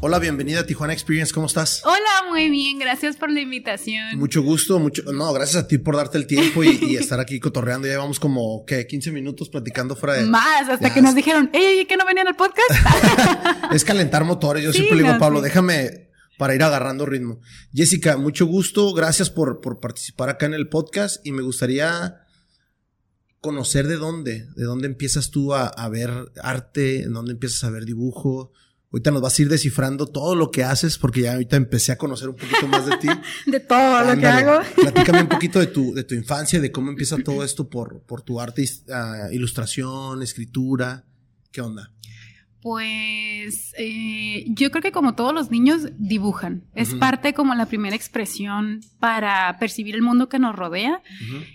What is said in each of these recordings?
Hola, bienvenida a Tijuana Experience, ¿cómo estás? Hola, muy bien, gracias por la invitación. Mucho gusto, mucho, no, gracias a ti por darte el tiempo y, estar aquí cotorreando. Ya llevamos como, ¿qué? 15 minutos platicando fuera de... Más, hasta que nos dijeron, ey, ¿qué no venían al podcast? es calentar motores, yo siempre le digo, Pablo, déjame para ir agarrando ritmo. Jessica, mucho gusto, gracias por, por participar acá en el podcast y me gustaría conocer de dónde, de dónde empiezas tú a, a ver arte, en dónde empiezas a ver dibujo, Ahorita nos vas a ir descifrando todo lo que haces, porque ya ahorita empecé a conocer un poquito más de ti. de todo lo que hago. Platícame un poquito de tu, de tu infancia, de cómo empieza todo esto por, por tu arte, uh, ilustración, escritura. ¿Qué onda? Pues eh, yo creo que como todos los niños dibujan. Es parte como la primera expresión para percibir el mundo que nos rodea.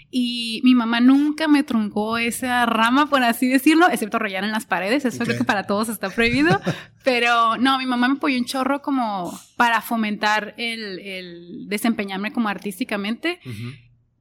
Y mi mamá nunca me truncó esa rama, por así decirlo, excepto rayar en las paredes. Eso creo que para todos está prohibido. Pero no, mi mamá me apoyó un chorro como para fomentar el, desempeñarme como artísticamente.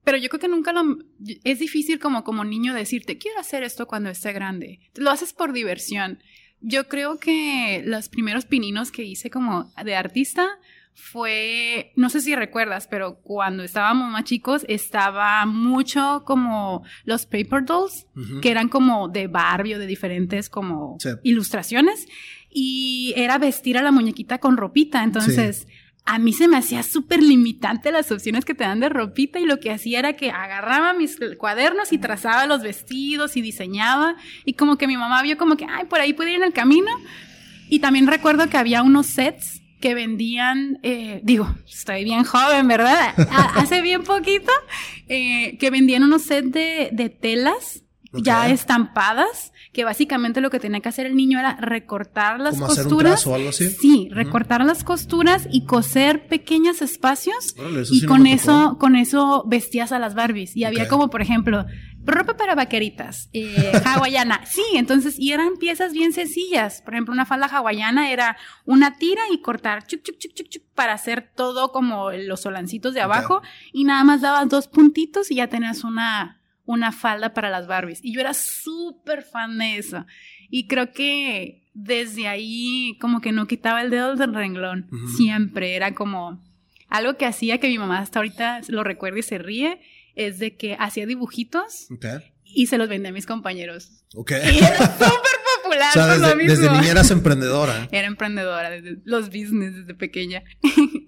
Pero yo creo que nunca lo... Es difícil como, como niño decirte, quiero hacer esto cuando esté grande. Lo haces por diversión. Yo creo que los primeros pininos que hice como de artista fue, no sé si recuerdas, pero cuando estábamos más chicos estaba mucho como los paper dolls, que eran como de Barbie o de diferentes como ilustraciones, y era vestir a la muñequita con ropita, entonces a mí se me hacía súper limitante las opciones que te dan de ropita y lo que hacía era que agarraba mis cuadernos y trazaba los vestidos y diseñaba y como que mi mamá vio como que, ay, por ahí puede ir en el camino. Y también recuerdo que había unos sets que vendían, eh, digo, estoy bien joven, ¿verdad? Hace bien poquito, eh, que vendían unos sets de, de telas ya estampadas, que básicamente lo que tenía que hacer el niño era recortar las costuras. o algo así? Sí, recortar las costuras y coser pequeños espacios y con eso, con eso vestías a las Barbies. Y había como, por ejemplo, ropa para vaqueritas, eh, hawaiana. Sí, entonces, y eran piezas bien sencillas. Por ejemplo, una falda hawaiana era una tira y cortar chuc, chuc, chuc, chuc, chuc para hacer todo como los solancitos de abajo y nada más dabas dos puntitos y ya tenías una una falda para las Barbies. Y yo era súper fan de eso. Y creo que desde ahí como que no quitaba el dedo del renglón. Siempre era como algo que hacía que mi mamá hasta ahorita lo recuerda y se ríe. Es de que hacía dibujitos y se los vendía a mis compañeros. Ok. Y era súper popular. O sea, desde, desde niña eras emprendedora. Era emprendedora, desde los business desde pequeña.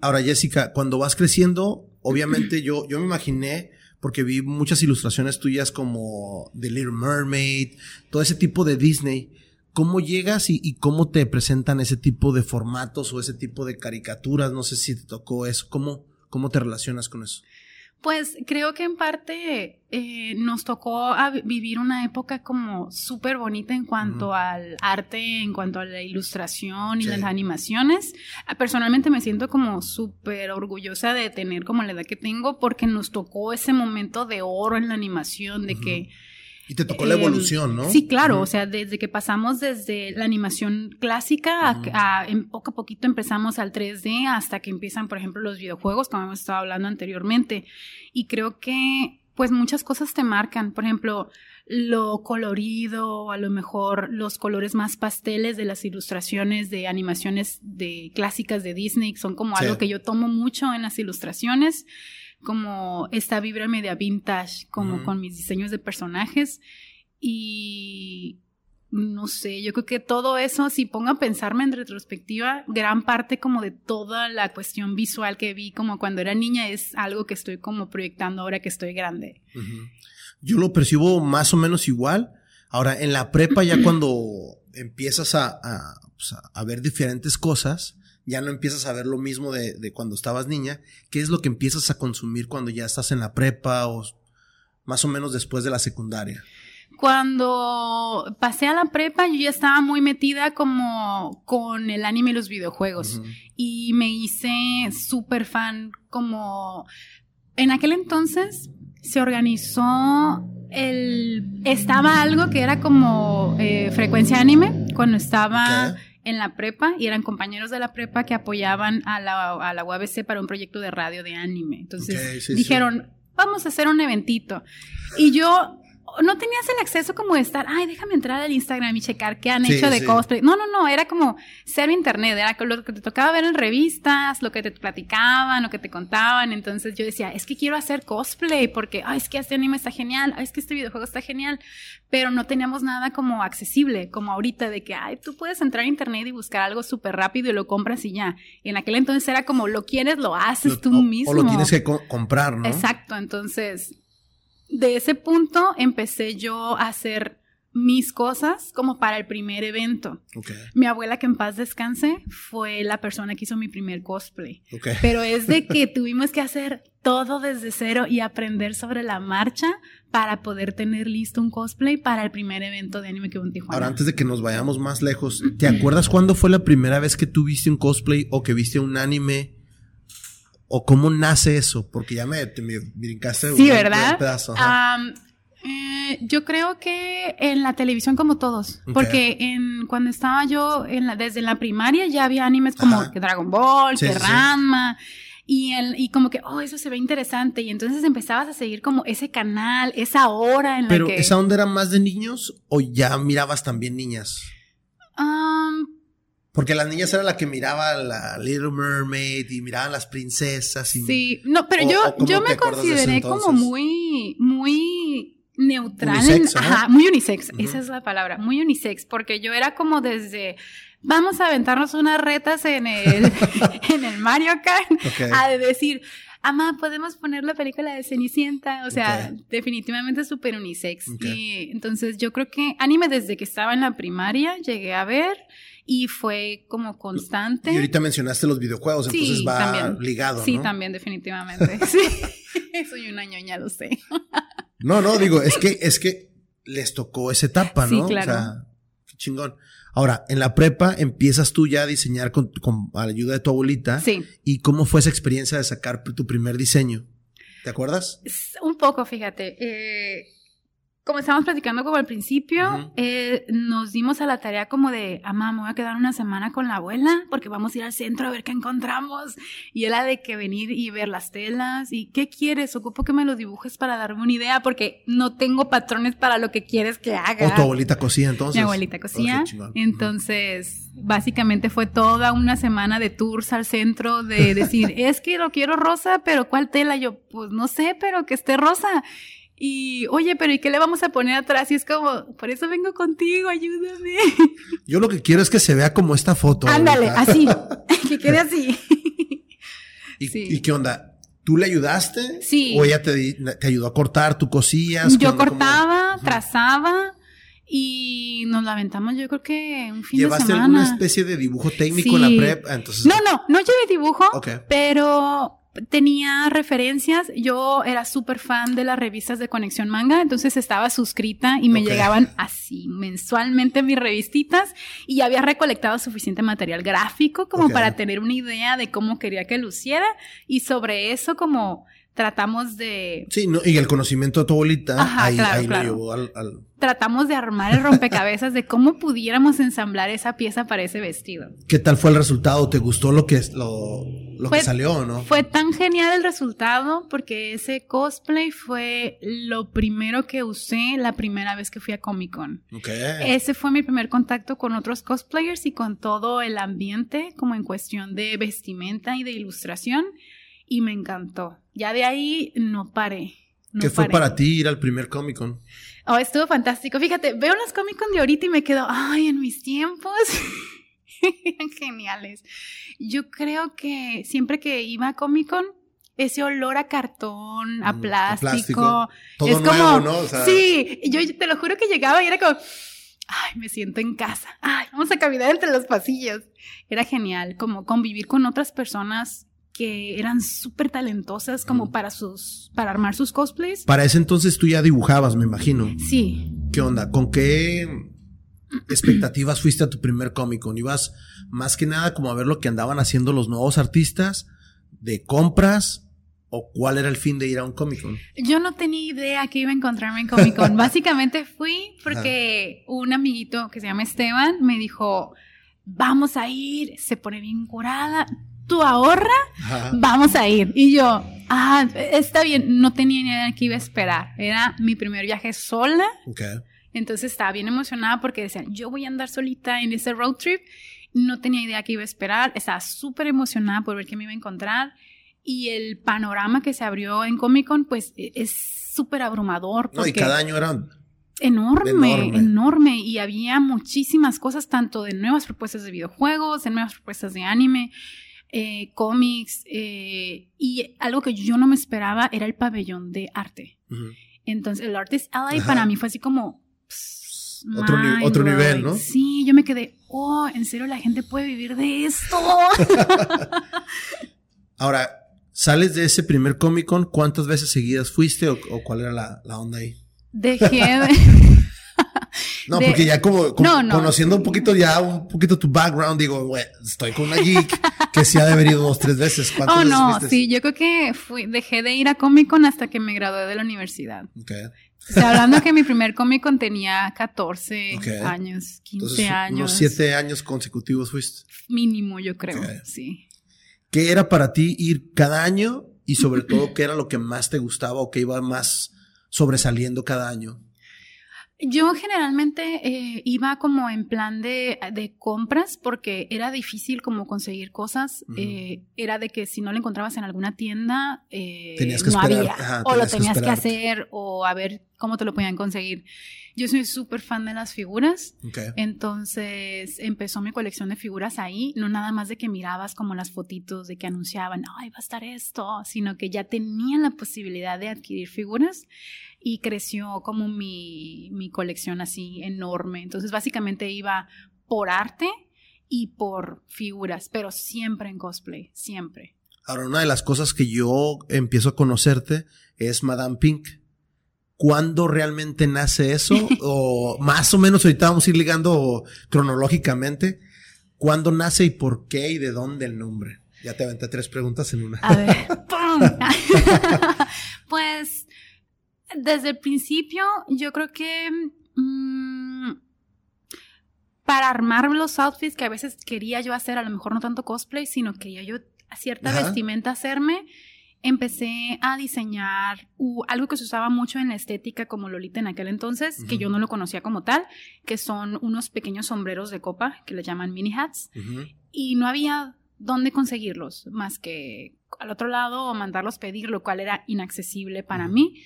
Ahora, Jessica, cuando vas creciendo, obviamente yo, yo me imaginé porque vi muchas ilustraciones tuyas como The Little Mermaid, todo ese tipo de Disney. ¿Cómo llegas y, cómo te presentan ese tipo de formatos o ese tipo de caricaturas? No sé si te tocó eso. ¿Cómo, cómo te relacionas con eso? Pues creo que en parte eh, nos tocó vivir una época como súper bonita en cuanto al arte, en cuanto a la ilustración y las animaciones. Ah, personalmente me siento como súper orgullosa de tener como la edad que tengo porque nos tocó ese momento de oro en la animación, de que y te tocó la em, evolución, ¿no? Sí, claro, o sea, desde que pasamos desde la animación clásica a, en poco a poquito empezamos al 3D hasta que empiezan, por ejemplo, los videojuegos, como hemos estado hablando anteriormente. Y creo que, pues, muchas cosas te marcan. Por ejemplo, lo colorido, a lo mejor los colores más pasteles de las ilustraciones de animaciones de clásicas de Disney son como algo que yo tomo mucho en las ilustraciones como esta vibra media vintage, como con mis diseños de personajes. Y no sé, yo creo que todo eso, si pongo a pensarme en retrospectiva, gran parte como de toda la cuestión visual que vi como cuando era niña es algo que estoy como proyectando ahora que estoy grande. Yo lo percibo más o menos igual. Ahora, en la prepa ya cuando empiezas a, a, pues, a ver diferentes cosas, ya no empiezas a ver lo mismo de, de, cuando estabas niña. ¿Qué es lo que empiezas a consumir cuando ya estás en la prepa o más o menos después de la secundaria? Cuando pasé a la prepa, yo ya estaba muy metida como con el anime y los videojuegos. Y me hice súper fan como... En aquel entonces se organizó el... Estaba algo que era como eh, frecuencia anime, cuando estaba en la prepa y eran compañeros de la prepa que apoyaban a la, a la UABC para un proyecto de radio de anime. Entonces dijeron, vamos a hacer un eventito. Y yo no tenías el acceso como de estar, ay, déjame entrar al Instagram y checar qué han hecho de cosplay. No, no, no, era como ser internet, era lo que te tocaba ver en revistas, lo que te platicaban, lo que te contaban. Entonces yo decía, es que quiero hacer cosplay porque, ay, es que este anime está genial, ay, es que este videojuego está genial, pero no teníamos nada como accesible, como ahorita de que, ay, tú puedes entrar a internet y buscar algo súper rápido y lo compras y ya. Y en aquel entonces era como, lo quieres, lo haces tú mismo. O lo tienes que comprar, ¿no? Exacto, entonces de ese punto empecé yo a hacer mis cosas como para el primer evento. Mi abuela, que en paz descanse, fue la persona que hizo mi primer cosplay. Pero es de que tuvimos que hacer todo desde cero y aprender sobre la marcha para poder tener listo un cosplay para el primer evento de anime que hubo en Tijuana. Ahora, antes de que nos vayamos más lejos, ¿te acuerdas cuándo fue la primera vez que tú viste un cosplay o que viste un anime o cómo nace eso? Porque ya me, me, brincaste sí, ¿verdad? pedazo. Eh, yo creo que en la televisión como todos, porque en cuando estaba yo en la, desde la primaria ya había animes como que Dragon Ball, que Ranma. Y, el, y como que, oh, eso se ve interesante. Y entonces empezabas a seguir como ese canal, esa hora en la que... ¿Pero esa onda era más de niños o ya mirabas también niñas? Porque las niñas era la que miraba la Little Mermaid y miraban las princesas. Y, sí, no, pero yo, yo me consideré como muy, muy neutral. Unisex, ajá, muy unisex, esa es la palabra, muy unisex, porque yo era como desde, vamos a aventarnos unas retas en el, en el Mario Kart, a decir, Ama, podemos poner la película de Cenicienta. O sea, definitivamente súper unisex. Y entonces yo creo que anime desde que estaba en la primaria llegué a ver y fue como constante. Y ahorita mencionaste los videojuegos, entonces va ligado. Sí, también, definitivamente. sí. Soy una ñoña, lo sé. no, no, digo, es que, es que les tocó esa etapa, ¿no? Sí, claro. O sea, chingón. Ahora, en la prepa empiezas tú ya a diseñar con, con a la ayuda de tu abuelita. Sí. ¿Y cómo fue esa experiencia de sacar tu primer diseño? ¿Te acuerdas? Un poco, fíjate. Eh, como estábamos platicando como al principio, eh, nos dimos a la tarea como de, mamá, me voy a quedar una semana con la abuela porque vamos a ir al centro a ver qué encontramos. Y era de que venir y ver las telas y qué quieres, ocupo que me lo dibujes para darme una idea porque no tengo patrones para lo que quieres que haga. ¿O tu abuelita cosía entonces? Mi abuelita cosía. entonces, básicamente fue toda una semana de tours al centro de decir, es que lo quiero rosa, pero ¿cuál tela? Yo, pues no sé, pero que esté rosa. Y, oye, pero ¿y qué le vamos a poner atrás? Y es como, por eso vengo contigo, ayúdame. Yo lo que quiero es que se vea como esta foto. Ándale, así, que quede así. ¿Y, qué onda? ¿Tú le ayudaste? Sí. ¿O ella te, ayudó a cortar? ¿Tú cosías? Yo cortaba, trazaba y nos la aventamos yo creo que un fin de semana. ¿Llevaste alguna especie de dibujo técnico en la prep? Entonces... No, no, no llevé dibujo, pero tenía referencias. Yo era súper fan de las revistas de Conexión Manga, entonces estaba suscrita y me llegaban así mensualmente mis revistitas y había recolectado suficiente material gráfico como para tener una idea de cómo quería que luciera y sobre eso como tratamos de... Sí, no, y el conocimiento de tu abuelita, ahí, lo llevó al, Tratamos de armar el rompecabezas de cómo pudiéramos ensamblar esa pieza para ese vestido. ¿Qué tal fue el resultado? ¿Te gustó lo que, lo, lo que salió no? Fue tan genial el resultado porque ese cosplay fue lo primero que usé la primera vez que fui a Comic Con. Ese fue mi primer contacto con otros cosplayers y con todo el ambiente como en cuestión de vestimenta y de ilustración y me encantó. Ya de ahí no paré. ¿Qué fue para ti ir al primer Comic Con? Oh, estuvo fantástico. Fíjate, veo las Comic Con de ahorita y me quedo, ay, en mis tiempos. eran geniales. Yo creo que siempre que iba a Comic Con, ese olor a cartón, a mm, plástico, Todo es como, ¿no? sí, yo te lo juro que llegaba y era como, ay, me siento en casa, ay, vamos a caminar entre los pasillos. Era genial, como convivir con otras personas que eran súper talentosas como para sus, para armar sus cosplays. Para ese entonces tú ya dibujabas, me imagino. Sí. ¿Qué onda? ¿Con qué expectativas fuiste a tu primer Comic Con? ¿Ibas más que nada como a ver lo que andaban haciendo los nuevos artistas? ¿De compras? ¿O cuál era el fin de ir a un Comic Con? Yo no tenía idea que iba a encontrarme en Comic Con. Básicamente fui porque un amiguito que se llama Esteban me dijo, vamos a ir, se pone bien curada, tú ahorra, vamos a ir. Y yo, Ah, está bien, no tenía ni idea de qué iba a esperar. Era mi primer viaje sola. Okay. Entonces estaba bien emocionada porque decían, yo voy a andar solita en ese road trip. No tenía idea qué iba a esperar. Estaba súper emocionada por ver qué me iba a encontrar. Y el panorama que se abrió en Comic Con, pues e, es súper abrumador. No, y cada año eran Enorme, enorme, Y había muchísimas cosas, tanto de nuevas propuestas de videojuegos, de nuevas propuestas de anime, eh, cómics. Eh, y algo que yo no me esperaba era el pabellón de arte. Entonces, el Artist Alley para mí fue así como. otro, otro nivel, ¿no? Sí, yo me quedé, oh, en serio, la gente puede vivir de esto. Ahora, sales de ese primer Comic Con, ¿cuántas veces seguidas fuiste o, cuál era la, la onda ahí? Dejé de... No, porque ya como, conociendo un poquito ya, un poquito tu background, digo, güey, estoy con una geek que sí ha de haber ido dos, tres veces. ¿Cuántas oh, no, sí, yo creo que fui, dejé de ir a Comic Con hasta que me gradué de la universidad. Okay. O sea, hablando que mi primer Comic Con tenía 14 años, 15 años. Unos 7 años consecutivos fuiste. Mínimo, yo creo, sí. ¿Qué era para ti ir cada año y sobre todo qué era lo que más te gustaba o qué iba más sobresaliendo cada año? Yo generalmente eh, iba como en plan de, compras porque era difícil como conseguir cosas. Eh, era de que si no lo encontrabas en alguna tienda, eh, no había. o lo tenías que, hacer o a ver cómo te lo podían conseguir. Yo soy súper fan de las figuras. Entonces empezó mi colección de figuras ahí. No nada más de que mirabas como las fotitos de que anunciaban, ay, va a estar esto, sino que ya tenían la posibilidad de adquirir figuras y creció como mi, mi colección así enorme. Entonces básicamente iba por arte y por figuras, pero siempre en cosplay, siempre. Ahora, una de las cosas que yo empiezo a conocerte es Madame Pink. ¿Cuándo realmente nace eso? o más o menos ahorita vamos a ir ligando cronológicamente. ¿Cuándo nace y por qué y de dónde el nombre? Ya te aventé tres preguntas en una. A ver, pues desde el principio, yo creo que mm, para armar los outfits que a veces quería yo hacer, a lo mejor no tanto cosplay, sino quería yo cierta vestimenta hacerme, empecé a diseñar algo que se usaba mucho en la estética como Lolita en aquel entonces, que yo no lo conocía como tal, que son unos pequeños sombreros de copa que le llaman mini hats. Y no había dónde conseguirlos, más que al otro lado o mandarlos pedir, lo cual era inaccesible para mí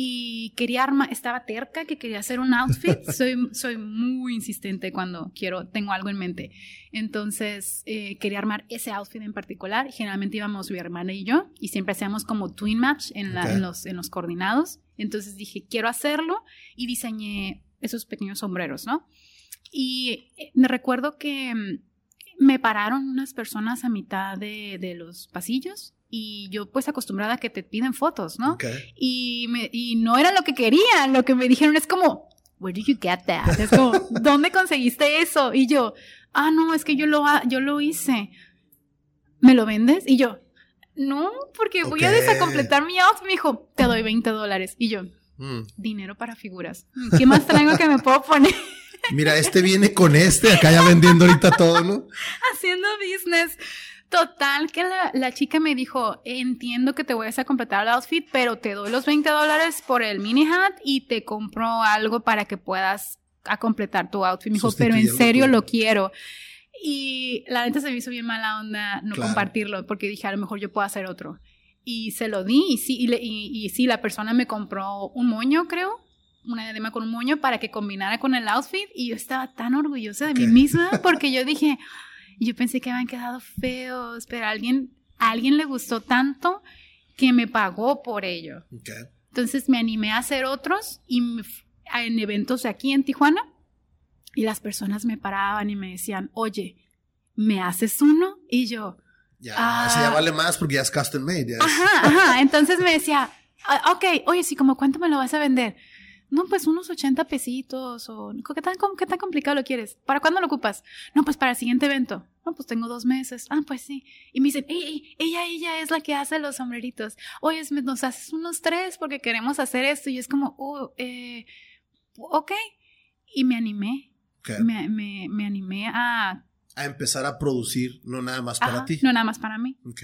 y quería armar, estaba terca que quería hacer un outfit. Soy, soy muy insistente cuando quiero, tengo algo en mente. Entonces, eh, quería armar ese outfit en particular. Generalmente íbamos mi hermana y yo y siempre hacíamos como twin match en, en, los, en los coordinados. Entonces dije, quiero hacerlo y diseñé esos pequeños sombreros, ¿no? Y eh, me recuerdo que mm, me pararon unas personas a mitad de, de los pasillos y yo pues acostumbrada a que te piden fotos, ¿no? Y, me, y no era lo que querían, lo que me dijeron es como, where did you get that? Es como, ¿dónde conseguiste eso? Y yo, ah, no, es que yo lo, yo lo hice. ¿Me lo vendes? Y yo, no, porque voy a desacompletar mi outfit. Me dijo, te doy 20 dólares. Y yo, mm. dinero para figuras. ¿Qué más traigo que me puedo poner? Mira, este viene con este, acá ya vendiendo ahorita todo, ¿no? Haciendo business. Total, que la, chica me dijo, entiendo que te voy a completar el outfit, pero te doy los 20 dólares por el mini hat y te compro algo para que puedas a completar tu outfit. Me dijo, pero en serio lo quiero. Y la gente se me hizo bien mala onda no compartirlo, porque dije, a lo mejor yo puedo hacer otro. Y se lo di, y sí, y, y, sí, la persona me compró un moño, creo, una diadema con un moño para que combinara con el outfit, y yo estaba tan orgullosa de mí misma, porque yo dije, y yo pensé que habían quedado feos, pero a alguien, a alguien le gustó tanto que me pagó por ello. Entonces me animé a hacer otros y en eventos aquí en Tijuana y las personas me paraban y me decían, oye, ¿me haces uno? Y yo... Ya, ah, ya vale más porque ya es custom made. Ajá, ajá. Entonces me decía, ah, ok, oye, sí, como cuánto me lo vas a vender. No, pues unos 80 pesitos o ¿qué tan, ¿qué tan complicado lo quieres? ¿Para cuándo lo ocupas? No, pues para el siguiente evento. No, pues tengo dos meses. Ah, pues sí. Y me dicen, ey, ella, ella es la que hace los sombreritos. Oye, nos haces unos tres porque queremos hacer esto. Y es como, oh, eh, ok. Y me animé. Me, me, me, animé a... A empezar a producir, no nada más para ti. No nada más para mí. Ok.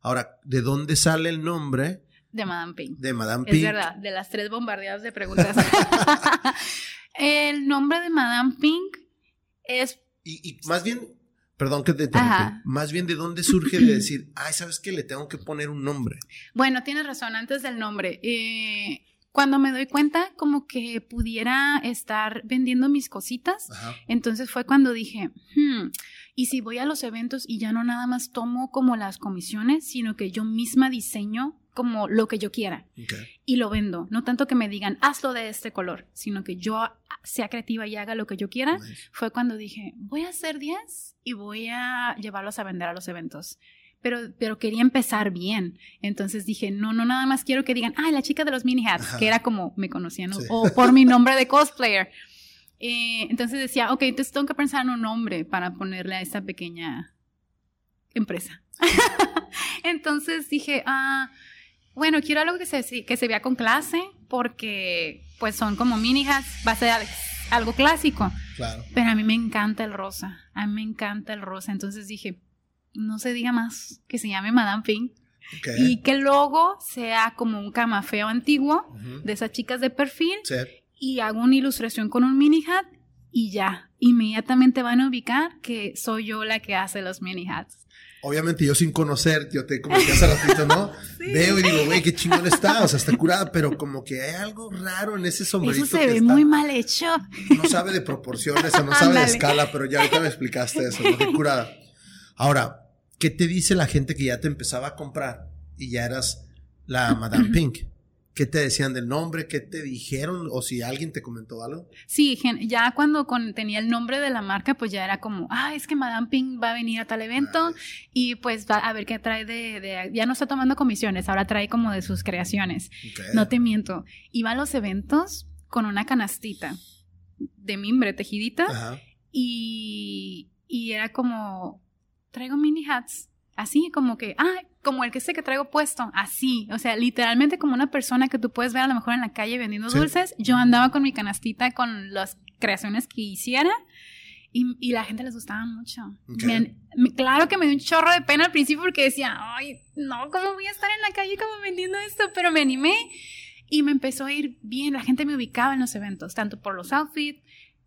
Ahora, ¿de dónde sale el nombre? De Madame Pink. De Madame Pink. Es verdad, de las tres bombardeadas de preguntas. el nombre de Madame Pink es... Y, más bien, perdón que te interrumpa, más bien de dónde surge de decir, ay, ¿sabes qué? Le tengo que poner un nombre. Bueno, tienes razón, antes del nombre. Eh, cuando me doy cuenta como que pudiera estar vendiendo mis cositas, entonces fue cuando dije, hmm, y si voy a los eventos y ya no nada más tomo como las comisiones, sino que yo misma diseño como lo que yo quiera. Y lo vendo, no tanto que me digan hazlo de este color, sino que yo sea creativa y haga lo que yo quiera, fue cuando dije, voy a hacer 10 y voy a llevarlos a vender a los eventos. Pero, pero quería empezar bien. Entonces dije, no, no, nada más quiero que digan, ah, la chica de los mini hats, que era como me conocían, o por mi nombre de cosplayer. Eh, entonces decía, ok, entonces tengo que pensar en un nombre para ponerle a esta pequeña empresa. entonces dije, ah, bueno, quiero algo que se, que se vea con clase, porque pues son como mini hats, va a ser algo clásico. Claro. Pero a mí me encanta el rosa, a mí me encanta el rosa. Entonces dije, no se diga más, que se llame Madame Pink. Y que el logo sea como un camafeo antiguo de esas chicas de perfil. Y hago una ilustración con un mini hat y ya. Inmediatamente van a ubicar que soy yo la que hace los mini hats. Obviamente yo sin conocer, yo te como que hace ratito, ¿no? Veo y digo, güey, qué chingón está, o sea, está curada, pero como que hay algo raro en ese sombrerito. Eso se ve muy mal hecho. No sabe de proporciones, o no sabe de escala, pero ya ahorita me explicaste eso, ¿no? Qué curada. Ahora, ¿qué te dice la gente que ya te empezaba a comprar y ya eras la Madame Pink? ¿Qué te decían del nombre? ¿Qué te dijeron? ¿O si alguien te comentó algo? Sí, ya cuando tenía el nombre de la marca, pues ya era como, ah, es que Madame Pink va a venir a tal evento y pues va a ver qué trae de, Ya no está tomando comisiones, ahora trae como de sus creaciones. No te miento. Iba a los eventos con una canastita de mimbre tejidita y, y era como, traigo mini hats, así como que, ah, como el que sé que traigo puesto, así, o sea, literalmente como una persona que tú puedes ver a lo mejor en la calle vendiendo dulces, yo andaba con mi canastita con las creaciones que hiciera y, y la gente les gustaba mucho. claro que me dio un chorro de pena al principio porque decía, ay, no, ¿cómo voy a estar en la calle como vendiendo esto? Pero me animé y me empezó a ir bien, la gente me ubicaba en los eventos, tanto por los outfits,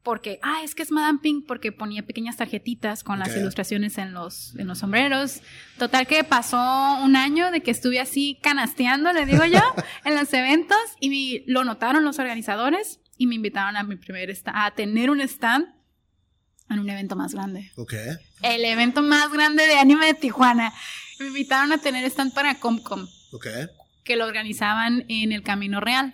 porque, ah, es que es Madame Pink, porque ponía pequeñas tarjetitas con las ilustraciones en los, en los sombreros. Total que pasó un año de que estuve así canasteando, le digo yo, en los eventos y lo notaron los organizadores y me invitaron a mi primer a tener un stand en un evento más grande. Ok. El evento más grande de anime de Tijuana. Me invitaron a tener stand para Comcom. Ok. Que lo organizaban en el Camino Real.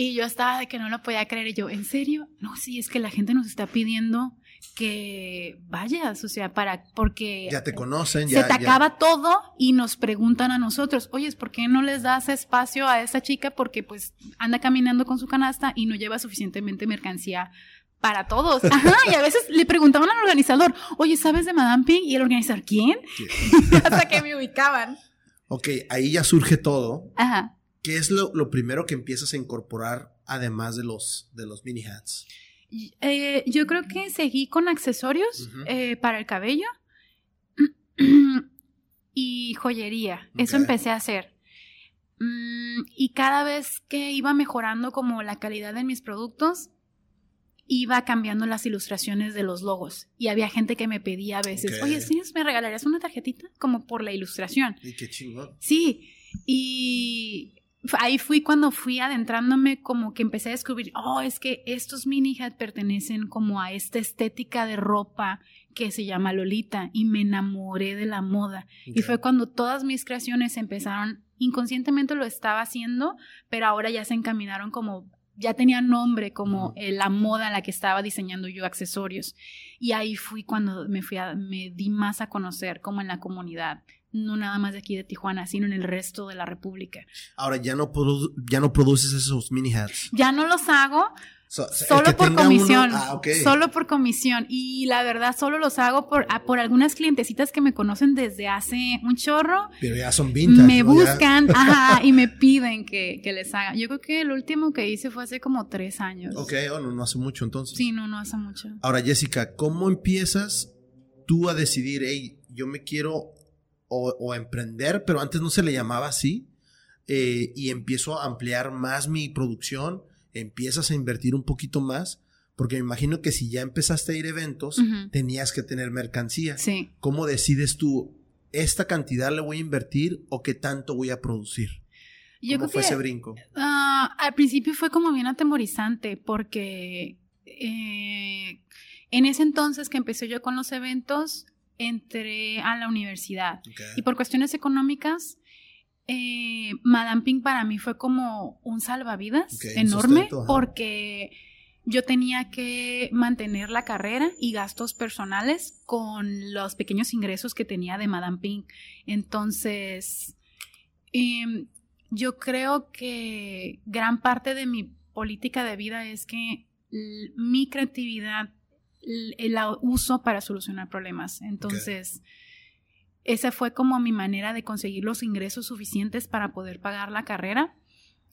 Y yo estaba de que no lo podía creer. Y yo, ¿en serio? No, sí, es que la gente nos está pidiendo que vayas, o sea, para, porque... Ya te conocen, ya... Se te acaba todo y nos preguntan a nosotros, oye, ¿por qué no les das espacio a esa chica? Porque pues anda caminando con su canasta y no lleva suficientemente mercancía para todos. Ajá, y a veces le preguntaban al organizador, oye, ¿sabes de Madame Pink? Y el organizador, ¿quién? Hasta que me ubicaban. Ok, ahí ya surge todo. Ajá. ¿Qué es lo, primero que empiezas a incorporar además de los, de los mini hats? Eh, yo creo que seguí con accesorios eh, para el cabello y joyería. Eso empecé a hacer. Mm, y cada vez que iba mejorando como la calidad de mis productos, iba cambiando las ilustraciones de los logos. Y había gente que me pedía a veces, oye, ¿sí me regalarías una tarjetita? Como por la ilustración. Y qué chingón. Sí. Y ahí fui cuando fui adentrándome como que empecé a descubrir, oh, es que estos mini hats pertenecen como a esta estética de ropa que se llama Lolita y me enamoré de la moda. Y fue cuando todas mis creaciones empezaron, inconscientemente lo estaba haciendo, pero ahora ya se encaminaron como ya tenía nombre como la moda en la que estaba diseñando yo accesorios. Y ahí fui cuando me fui me di más a conocer como en la comunidad no nada más de aquí de Tijuana, sino en el resto de la República. Ahora, ¿ya no, ya no produces esos mini hats? Ya no los hago. solo por comisión. Ah, solo por comisión. Y la verdad, solo los hago por, ah, por algunas clientecitas que me conocen desde hace un chorro. Pero ya son vintage. Me buscan ajá, y me piden que, les haga. Yo creo que el último que hice fue hace como tres años. Ok, oh, no, no hace mucho entonces. Sí, no, no hace mucho. Ahora, Jessica, ¿cómo empiezas tú a decidir, hey, yo me quiero o, emprender, pero antes no se le llamaba así. Eh, y empiezo a ampliar más mi producción, empiezas a invertir un poquito más, porque me imagino que si ya empezaste a ir a eventos, tenías que tener mercancía. Sí. ¿Cómo decides tú, esta cantidad le voy a invertir o qué tanto voy a producir? ¿Cómo fue ese brinco? Ah, al principio fue como bien atemorizante, porque eh, en ese entonces que empecé yo con los eventos, entré a la universidad. Y por cuestiones económicas, eh, Madame Pink para mí fue como un salvavidas enorme porque yo tenía que mantener la carrera y gastos personales con los pequeños ingresos que tenía de Madame Pink. Entonces, em, yo creo que gran parte de mi política de vida es que mi creatividad la uso para solucionar problemas. Entonces, esa fue como mi manera de conseguir los ingresos suficientes para poder pagar la carrera.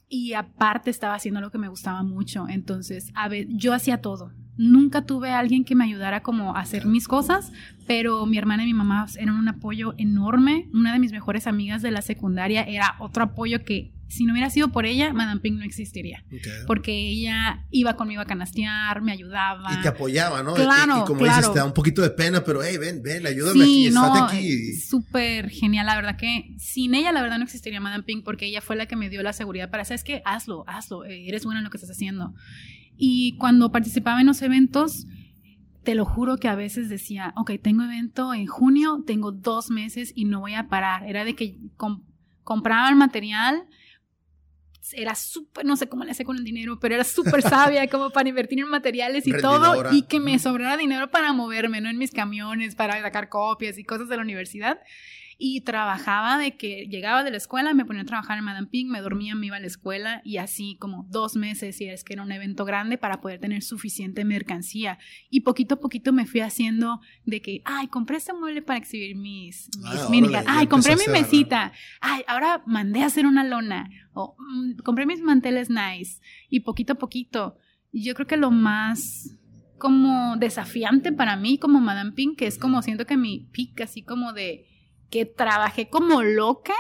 Y aparte estaba haciendo lo que me gustaba mucho. Entonces, a ver, yo hacía todo. Nunca tuve a alguien que me ayudara como a hacer mis cosas, pero mi hermana y mi mamá eran un apoyo enorme. Una de mis mejores amigas de la secundaria era otro apoyo que si no hubiera sido por ella, Madame Pink no existiría. Porque ella iba conmigo a canastear, me ayudaba. Y te apoyaba, ¿no? Claro, y, como dices, te da un poquito de pena, pero hey, ven, ven, ayúdame aquí, no, aquí. Súper genial, la verdad que sin ella, la verdad, no existiría Madame Pink porque ella fue la que me dio la seguridad para, ¿sabes qué? Hazlo, hazlo, eh, eres buena en lo que estás haciendo. Y cuando participaba en los eventos, te lo juro que a veces decía, ok, tengo evento en junio, tengo dos meses y no voy a parar. Era de que compraba el material era súper, no sé cómo le hacía con el dinero, pero era súper sabia como para invertir en materiales y todo y que me sobrara dinero para moverme, ¿no? En mis camiones, para sacar copias y cosas de la universidad y trabajaba de que llegaba de la escuela, me ponía a trabajar en Madame Pink, me dormía, me iba a la escuela y así como dos meses, y es que era un evento grande para poder tener suficiente mercancía. Y poquito a poquito me fui haciendo de que, ay, compré este mueble para exhibir mis, mis ah, ay, compré mi mesita, ay, ahora mandé a hacer una lona, o mm, compré mis manteles nice, y poquito a poquito. Yo creo que lo más como desafiante para mí como Madame Pink, que es como siento que mi pic así como de que trabajé como loca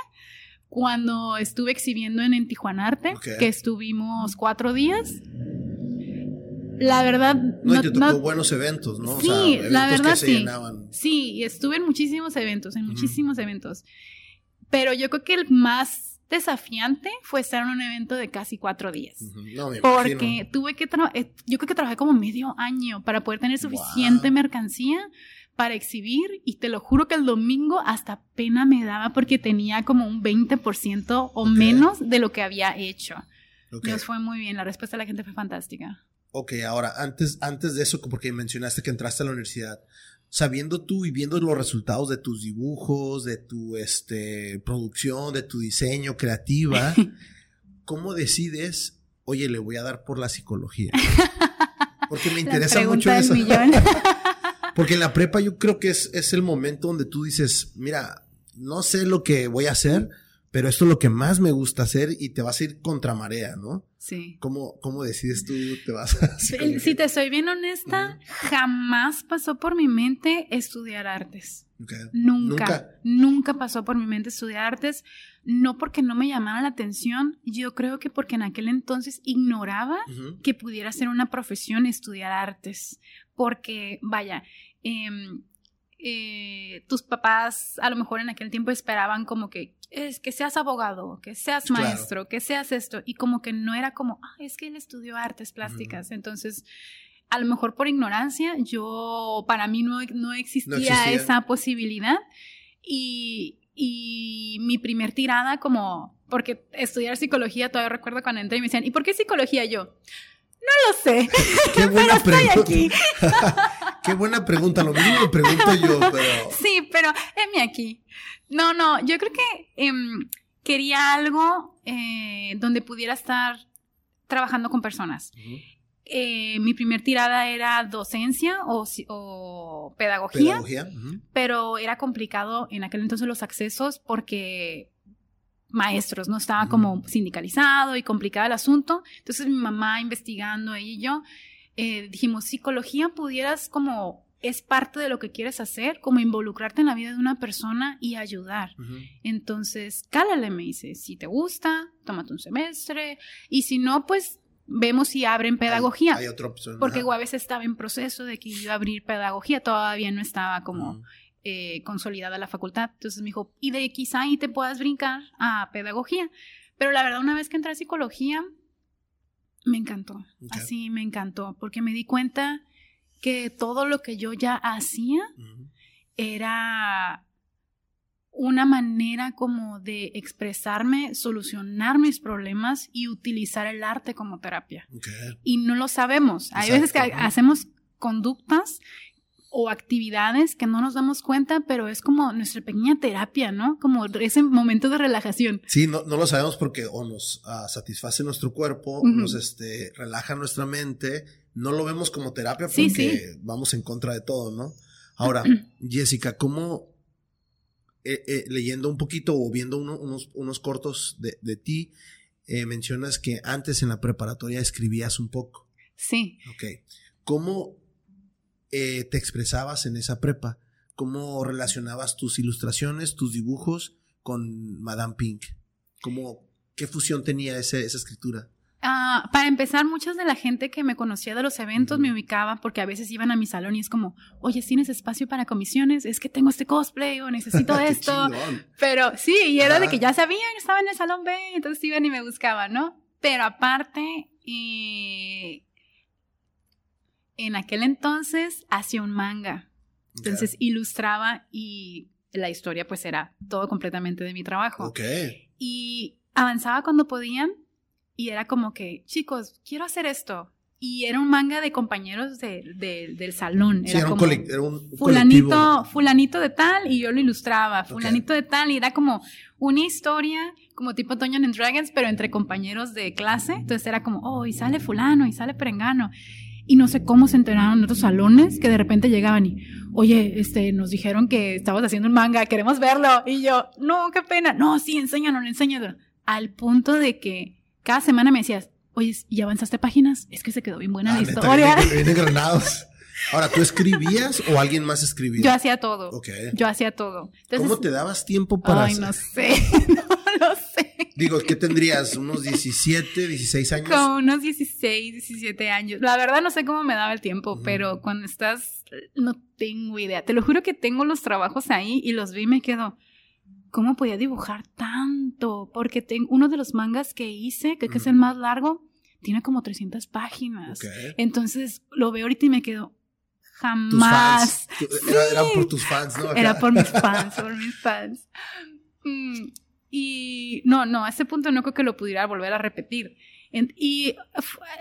cuando estuve exhibiendo en, en Tijuana Arte, que estuvimos cuatro días. La verdad. No, y te buenos eventos, ¿no? Sí, la verdad sí. Sí, y estuve en muchísimos eventos, en muchísimos eventos. Pero yo creo que el más desafiante fue estar en un evento de casi cuatro días. no, me porque tuve que eh, yo creo que trabajé como medio año para poder tener suficiente mercancía para exhibir y te lo juro que el domingo hasta pena me daba porque tenía como un 20% o menos de lo que había hecho. Nos fue muy bien, la respuesta de la gente fue fantástica. Ok, ahora, antes, antes de eso, porque mencionaste que entraste a la universidad, sabiendo tú y viendo los resultados de tus dibujos, de tu este, producción, de tu diseño creativa, ¿cómo decides, oye, le voy a dar por la psicología? Porque me interesa mucho eso. Porque en la prepa yo creo que es, es el momento donde tú dices, mira, no sé lo que voy a hacer, pero esto es lo que más me gusta hacer y te vas a ir contra marea, ¿no? Sí. ¿Cómo, cómo decides tú te vas a Si te soy bien honesta, jamás pasó por mi mente estudiar artes. Nunca, nunca, pasó por mi mente estudiar artes, no porque no me llamara la atención, yo creo que porque en aquel entonces ignoraba que pudiera ser una profesión estudiar artes, porque vaya, em, eh, tus papás a lo mejor en aquel tiempo esperaban como que es que seas abogado, que seas maestro, que seas esto, y como que no era como, ah, es que él estudió artes plásticas, entonces a lo mejor por ignorancia, yo, para mí no, no, existía, esa posibilidad. Y, y, mi primer tirada como, porque estudiar psicología, todavía recuerdo cuando entré y me decían, ¿y por qué psicología yo? No lo sé. Qué buena pregunta. Qué buena pregunta. Lo mismo lo pregunto yo, pero. Sí, pero mi aquí. No, no, yo creo que em, quería algo eh, donde pudiera estar trabajando con personas. Eh, mi primer tirada era docencia o, pedagogía, pero era complicado en aquel entonces los accesos porque maestros, no estaba como sindicalizado y complicado el asunto. Entonces mi mamá investigando ella y yo eh, dijimos, psicología pudieras como es parte de lo que quieres hacer, como involucrarte en la vida de una persona y ayudar. Entonces, cálale, me dice, si te gusta, tómate un semestre, y si no, pues vemos si abren pedagogía. Hay, otra opción. Porque a veces estaba en proceso de que iba a abrir pedagogía, todavía no estaba como eh, consolidada la facultad. Entonces me dijo, y de quizá ahí te puedas brincar a pedagogía. Pero la verdad, una vez que entré a psicología, me encantó. Así me encantó, porque me di cuenta que todo lo que yo ya hacía era una manera como de expresarme, solucionar mis problemas y utilizar el arte como terapia. Y no lo sabemos. Hay veces que hacemos conductas o actividades que no nos damos cuenta, pero es como nuestra pequeña terapia, ¿no? Como ese momento de relajación. Sí, no, no lo sabemos porque o nos ah, satisface nuestro cuerpo, nos este, relaja nuestra mente, no lo vemos como terapia porque vamos en contra de todo, ¿no? Ahora, Jessica, ¿cómo eh, eh, leyendo un poquito o viendo unos, unos, cortos de, de ti, eh, mencionas que antes en la preparatoria escribías un poco? Sí. Ok. ¿Cómo eh, te expresabas en esa prepa? ¿Cómo relacionabas tus ilustraciones, tus dibujos con Madame Pink? ¿Cómo, ¿Qué fusión tenía esa escritura? Ah, para empezar, muchas de la gente que me conocía de los eventos me ubicaba porque a veces iban a mi salón y es como, oye, ¿tienes espacio para comisiones? Es que tengo este cosplay o necesito esto. Pero sí, y era de que ya sabían, estaba en el salón B, entonces iban y me buscaban, ¿no? Pero aparte, en aquel entonces hacía un manga. Entonces ilustraba y la historia pues era todo completamente de mi trabajo. Ok. Y avanzaba cuando podían y era como que, chicos, quiero hacer esto. Y era un manga de compañeros del salón. Era, era, un, era un, fulanito, fulanito de tal y yo lo ilustraba, fulanito de tal y era como una historia como tipo Toño and Dragons, pero entre compañeros de clase. Entonces era como, oh, y sale fulano, y sale perengano y no sé cómo se enteraron en otros salones que de repente llegaban y, oye, este, nos dijeron que estabas haciendo un manga, queremos verlo. Y yo, no, qué pena. No, sí, enséñanos, enséñanos. Al punto de que cada semana me decías, oye, ¿y avanzaste páginas? Es que se quedó bien buena la ah, historia. granados. Ahora, ¿tú escribías o alguien más escribía? Yo hacía todo. Yo hacía todo. ¿Cómo te dabas tiempo para Ay, no sé. no lo sé. Digo, ¿qué tendrías? ¿Unos 17, 16 años? Como unos 16, 17 años. La verdad no sé cómo me daba el tiempo, pero cuando estás, no tengo idea. Te lo juro que tengo los trabajos ahí y los vi y me quedo, ¿cómo podía dibujar tanto? Porque tengo uno de los mangas que hice, que, es el más largo, tiene como 300 páginas. Entonces lo veo ahorita y me quedo, jamás. Era, por tus fans, ¿no? Era por mis fans, por mis fans. Mm, y no, no, a ese punto no creo que lo pudiera volver a repetir. Y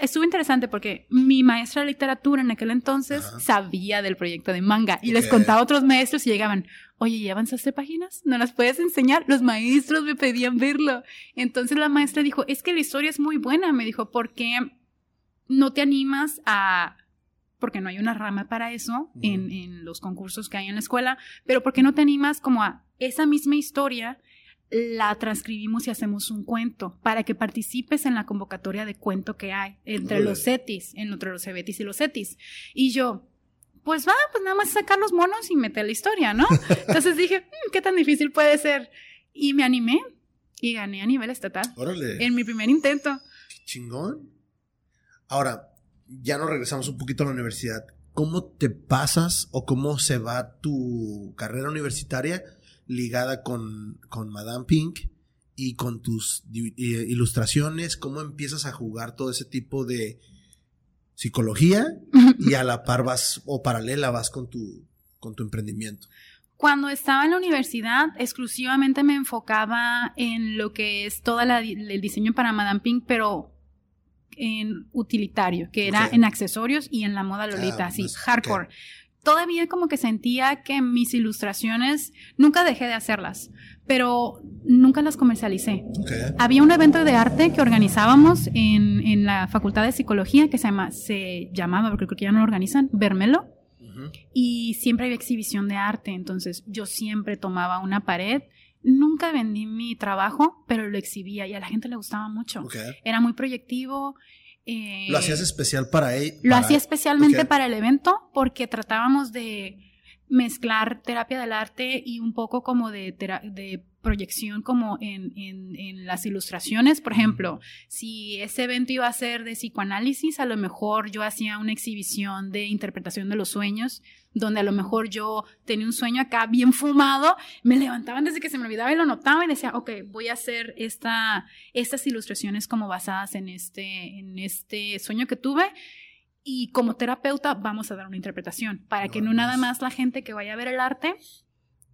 estuvo interesante porque mi maestra de literatura en aquel entonces sabía del proyecto de manga y les contaba a otros maestros y llegaban, oye, ¿ya avanzaste páginas? ¿No las puedes enseñar? Los maestros me pedían verlo. Entonces la maestra dijo, es que la historia es muy buena, me dijo, ¿por qué no te animas a porque no hay una rama para eso en, en, los concursos que hay en la escuela, pero ¿por qué no te animas como a esa misma historia la transcribimos y hacemos un cuento para que participes en la convocatoria de cuento que hay entre los CETIS, entre los CEBETIS y los CETIS. Y yo, pues va, pues nada más sacar los monos y meter la historia, ¿no? Entonces dije, mm, ¿qué tan difícil puede ser? Y me animé y gané a nivel estatal. Órale. En mi primer intento. Chingón. Ahora, ya nos regresamos un poquito a la universidad. ¿Cómo te pasas o cómo se va tu carrera universitaria ligada con, con Madame Pink y con tus ilustraciones, cómo empiezas a jugar todo ese tipo de psicología y a la par vas o paralela vas con tu, con tu emprendimiento. Cuando estaba en la universidad, exclusivamente me enfocaba en lo que es todo el diseño para Madame Pink, pero en utilitario, que era en accesorios y en la moda Lolita, ah, así, hardcore. Todavía como que sentía que mis ilustraciones, nunca dejé de hacerlas, pero nunca las comercialicé. Había un evento de arte que organizábamos en, en, la Facultad de Psicología que se, llama, se llamaba, porque creo que ya no lo organizan, Vermelo. Y siempre había exhibición de arte, entonces yo siempre tomaba una pared Nunca vendí mi trabajo, pero lo exhibía y a la gente le gustaba mucho. Era muy proyectivo Eh, ¿Lo hacías especial para él? Lo hacía especialmente para el evento porque tratábamos de mezclar terapia del arte y un poco como de, proyección como en, las ilustraciones. Por ejemplo, si ese evento iba a ser de psicoanálisis, a lo mejor yo hacía una exhibición de interpretación de los sueños, donde a lo mejor yo tenía un sueño acá bien fumado, me levantaban desde que se me olvidaba y lo notaba y decía, ok, voy a hacer esta, estas ilustraciones como basadas en este, en este sueño que tuve y como terapeuta vamos a dar una interpretación para que no nada más la gente que vaya a ver el arte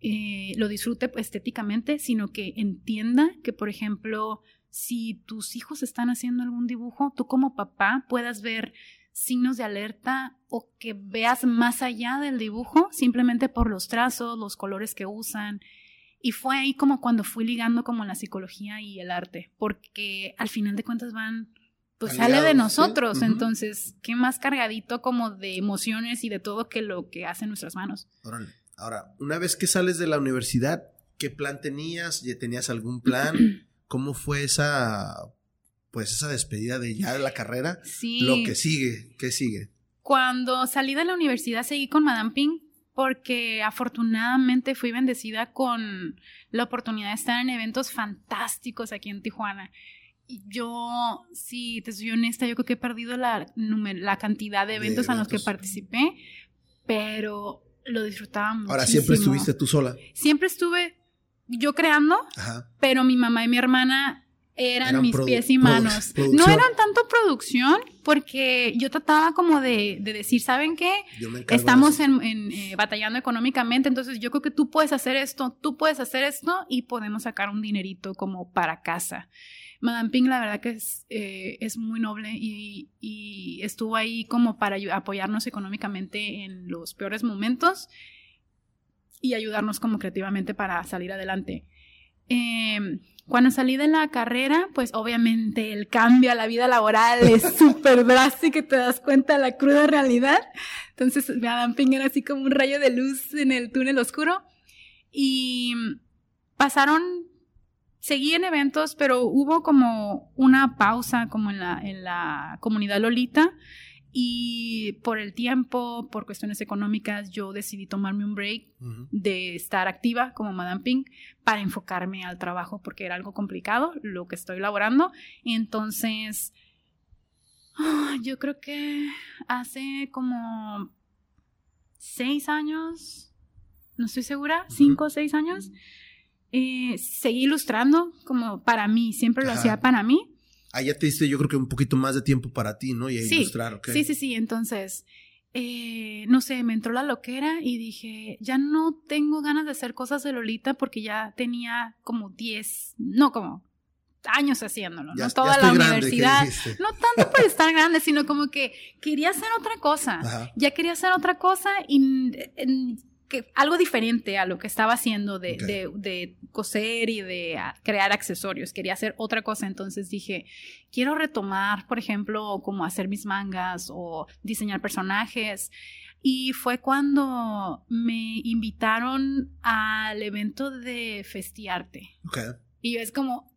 eh, lo disfrute estéticamente, sino que entienda que, por ejemplo, si tus hijos están haciendo algún dibujo, tú como papá puedas ver signos de alerta o que veas más allá del dibujo simplemente por los trazos, los colores que usan. Y fue ahí como cuando fui ligando como la psicología y el arte, porque al final de cuentas van pues sale de nosotros. Entonces, qué más cargadito como de emociones y de todo que lo que hacen nuestras manos. Ahora, una vez que sales de la universidad, ¿qué plan tenías? ¿Ya tenías algún plan? ¿Cómo fue esa, pues esa despedida de ya de la carrera? Sí. Lo que sigue, ¿qué sigue? Cuando salí de la universidad seguí con Madame Ping porque afortunadamente fui bendecida con la oportunidad de estar en eventos fantásticos aquí en Tijuana yo, si te soy honesta, yo creo que he perdido la, la cantidad de eventos, en los que participé, pero lo disfrutaba mucho. Ahora, ¿siempre estuviste tú sola? Siempre estuve yo creando, pero mi mamá y mi hermana eran, mis pies y manos. No eran tanto producción, porque yo trataba como de, decir, ¿saben qué? Estamos en, eh, batallando económicamente, entonces yo creo que tú puedes hacer esto, tú puedes hacer esto y podemos sacar un dinerito como para casa. Madame Ping, la verdad que es, eh, es muy noble y, estuvo ahí como para apoyarnos económicamente en los peores momentos y ayudarnos como creativamente para salir adelante. Em, cuando salí de la carrera, pues obviamente el cambio a la vida laboral es súper drástico y te das cuenta de la cruda realidad. Entonces, Madame Ping era así como un rayo de luz en el túnel oscuro. Y pasaron seguí en eventos, pero hubo como una pausa como en la, en la comunidad Lolita y por el tiempo, por cuestiones económicas, yo decidí tomarme un break de estar activa como Madame Pink para enfocarme al trabajo porque era algo complicado lo que estoy elaborando. Entonces, ah, yo creo que hace como seis años, no estoy segura, cinco o seis años, eh, seguí ilustrando como para mí, siempre lo hacía para mí. Ah, ya te diste yo creo que un poquito más de tiempo para ti, ¿no? Y a ilustrar, ¿ok? Sí, sí, sí, entonces, eh, no sé, me entró la loquera y dije, ya no tengo ganas de hacer cosas de Lolita porque ya tenía como 10, no como años haciéndolo, ¿no? Toda la universidad. No tanto por estar grande, sino como que quería hacer otra cosa. Ya quería hacer otra cosa y algo diferente a lo que estaba haciendo de, coser y de ah, crear accesorios. Quería hacer otra cosa, entonces dije, quiero retomar, por ejemplo, como hacer mis mangas o diseñar personajes. Y fue cuando me invitaron al evento de Festiarte. Y es como,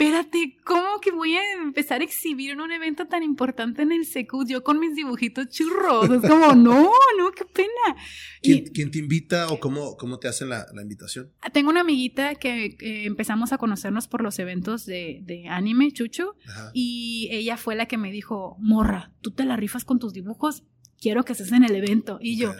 espérate, ¿cómo que voy a empezar a exhibir en un evento tan importante en el Secud? Yo con mis dibujitos churros. Es como, no, no, qué pena. ¿Quién, te invita o cómo, cómo te hacen la, invitación? Tengo una amiguita que empezamos a conocernos por los eventos de, anime, Chucho, y ella fue la que me dijo, morra, tú te la rifas con tus dibujos, quiero que estés en el evento. Y yo,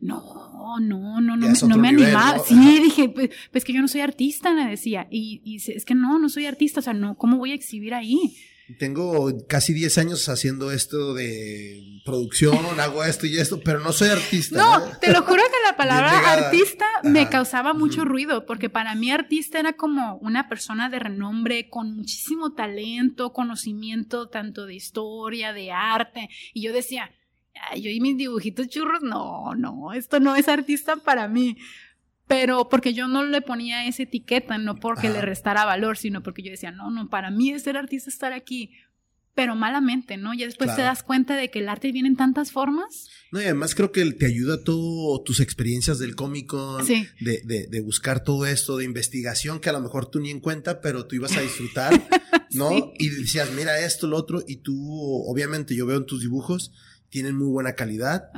no, no, no, no, no me animaba. Sí, dije, pues, pues, que yo no soy artista, me decía. Y, y es que no, no soy artista, o sea, no, ¿cómo voy a exhibir ahí? Tengo casi 10 años haciendo esto de producción, hago esto y esto, pero no soy artista. No, te lo juro que la palabra artista me causaba mucho ruido, porque para mí artista era como una persona de renombre, con muchísimo talento, conocimiento tanto de historia, de arte, y yo decía, yo y mis dibujitos churros, no, no, esto no es artista para mí. Pero porque yo no le ponía esa etiqueta, no porque le restara valor, sino porque yo decía, no, no, para mí es ser artista estar aquí. pero malamente, ¿no? Y después te das cuenta de que el arte viene en tantas formas. No, y además creo que te ayuda todo tus experiencias del cómico, de, de, buscar todo esto, de investigación que a lo mejor tú ni en cuenta, pero tú ibas a disfrutar, ¿no? Y decías, mira esto, lo otro, y tú, obviamente, yo veo en tus dibujos, tienen muy buena calidad.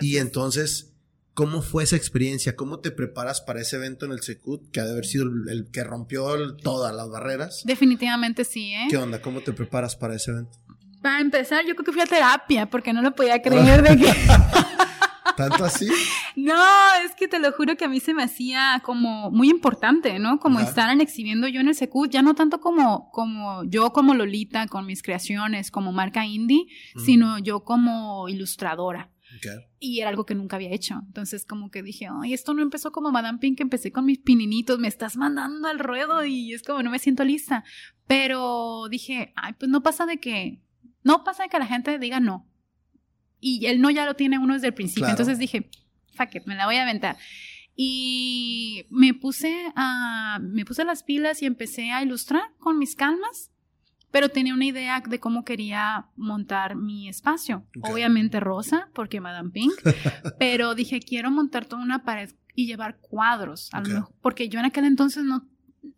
y entonces ¿Cómo fue esa experiencia? ¿Cómo te preparas para ese evento en el Secut, que ha de haber sido el, que rompió todas las barreras? Definitivamente sí, ¿eh? ¿Qué onda? ¿Cómo te preparas para ese evento? Para empezar, yo creo que fui a terapia, porque no lo podía creer de que... ¿Tanto así? No, es que te lo juro que a mí se me hacía como muy importante, ¿no? Como estar exhibiendo yo en el Secut, ya no tanto como, como yo como Lolita, con mis creaciones, como marca indie, sino yo como ilustradora. Y era algo que nunca había hecho. Entonces, como que dije, ay, esto no empezó como Madame Pink, empecé con mis pininitos, me estás mandando al ruedo y es como no me siento lista. Pero dije, ay, pues no pasa de que, no pasa de que la gente diga no. Y el no ya lo tiene uno desde el principio. Entonces dije, fuck it, me la voy a aventar. Y me puse a, me puse las pilas y empecé a ilustrar con mis calmas pero tenía una idea de cómo quería montar mi espacio. Obviamente rosa, porque Madame Pink, pero dije, quiero montar toda una pared y llevar cuadros, porque yo en aquel entonces no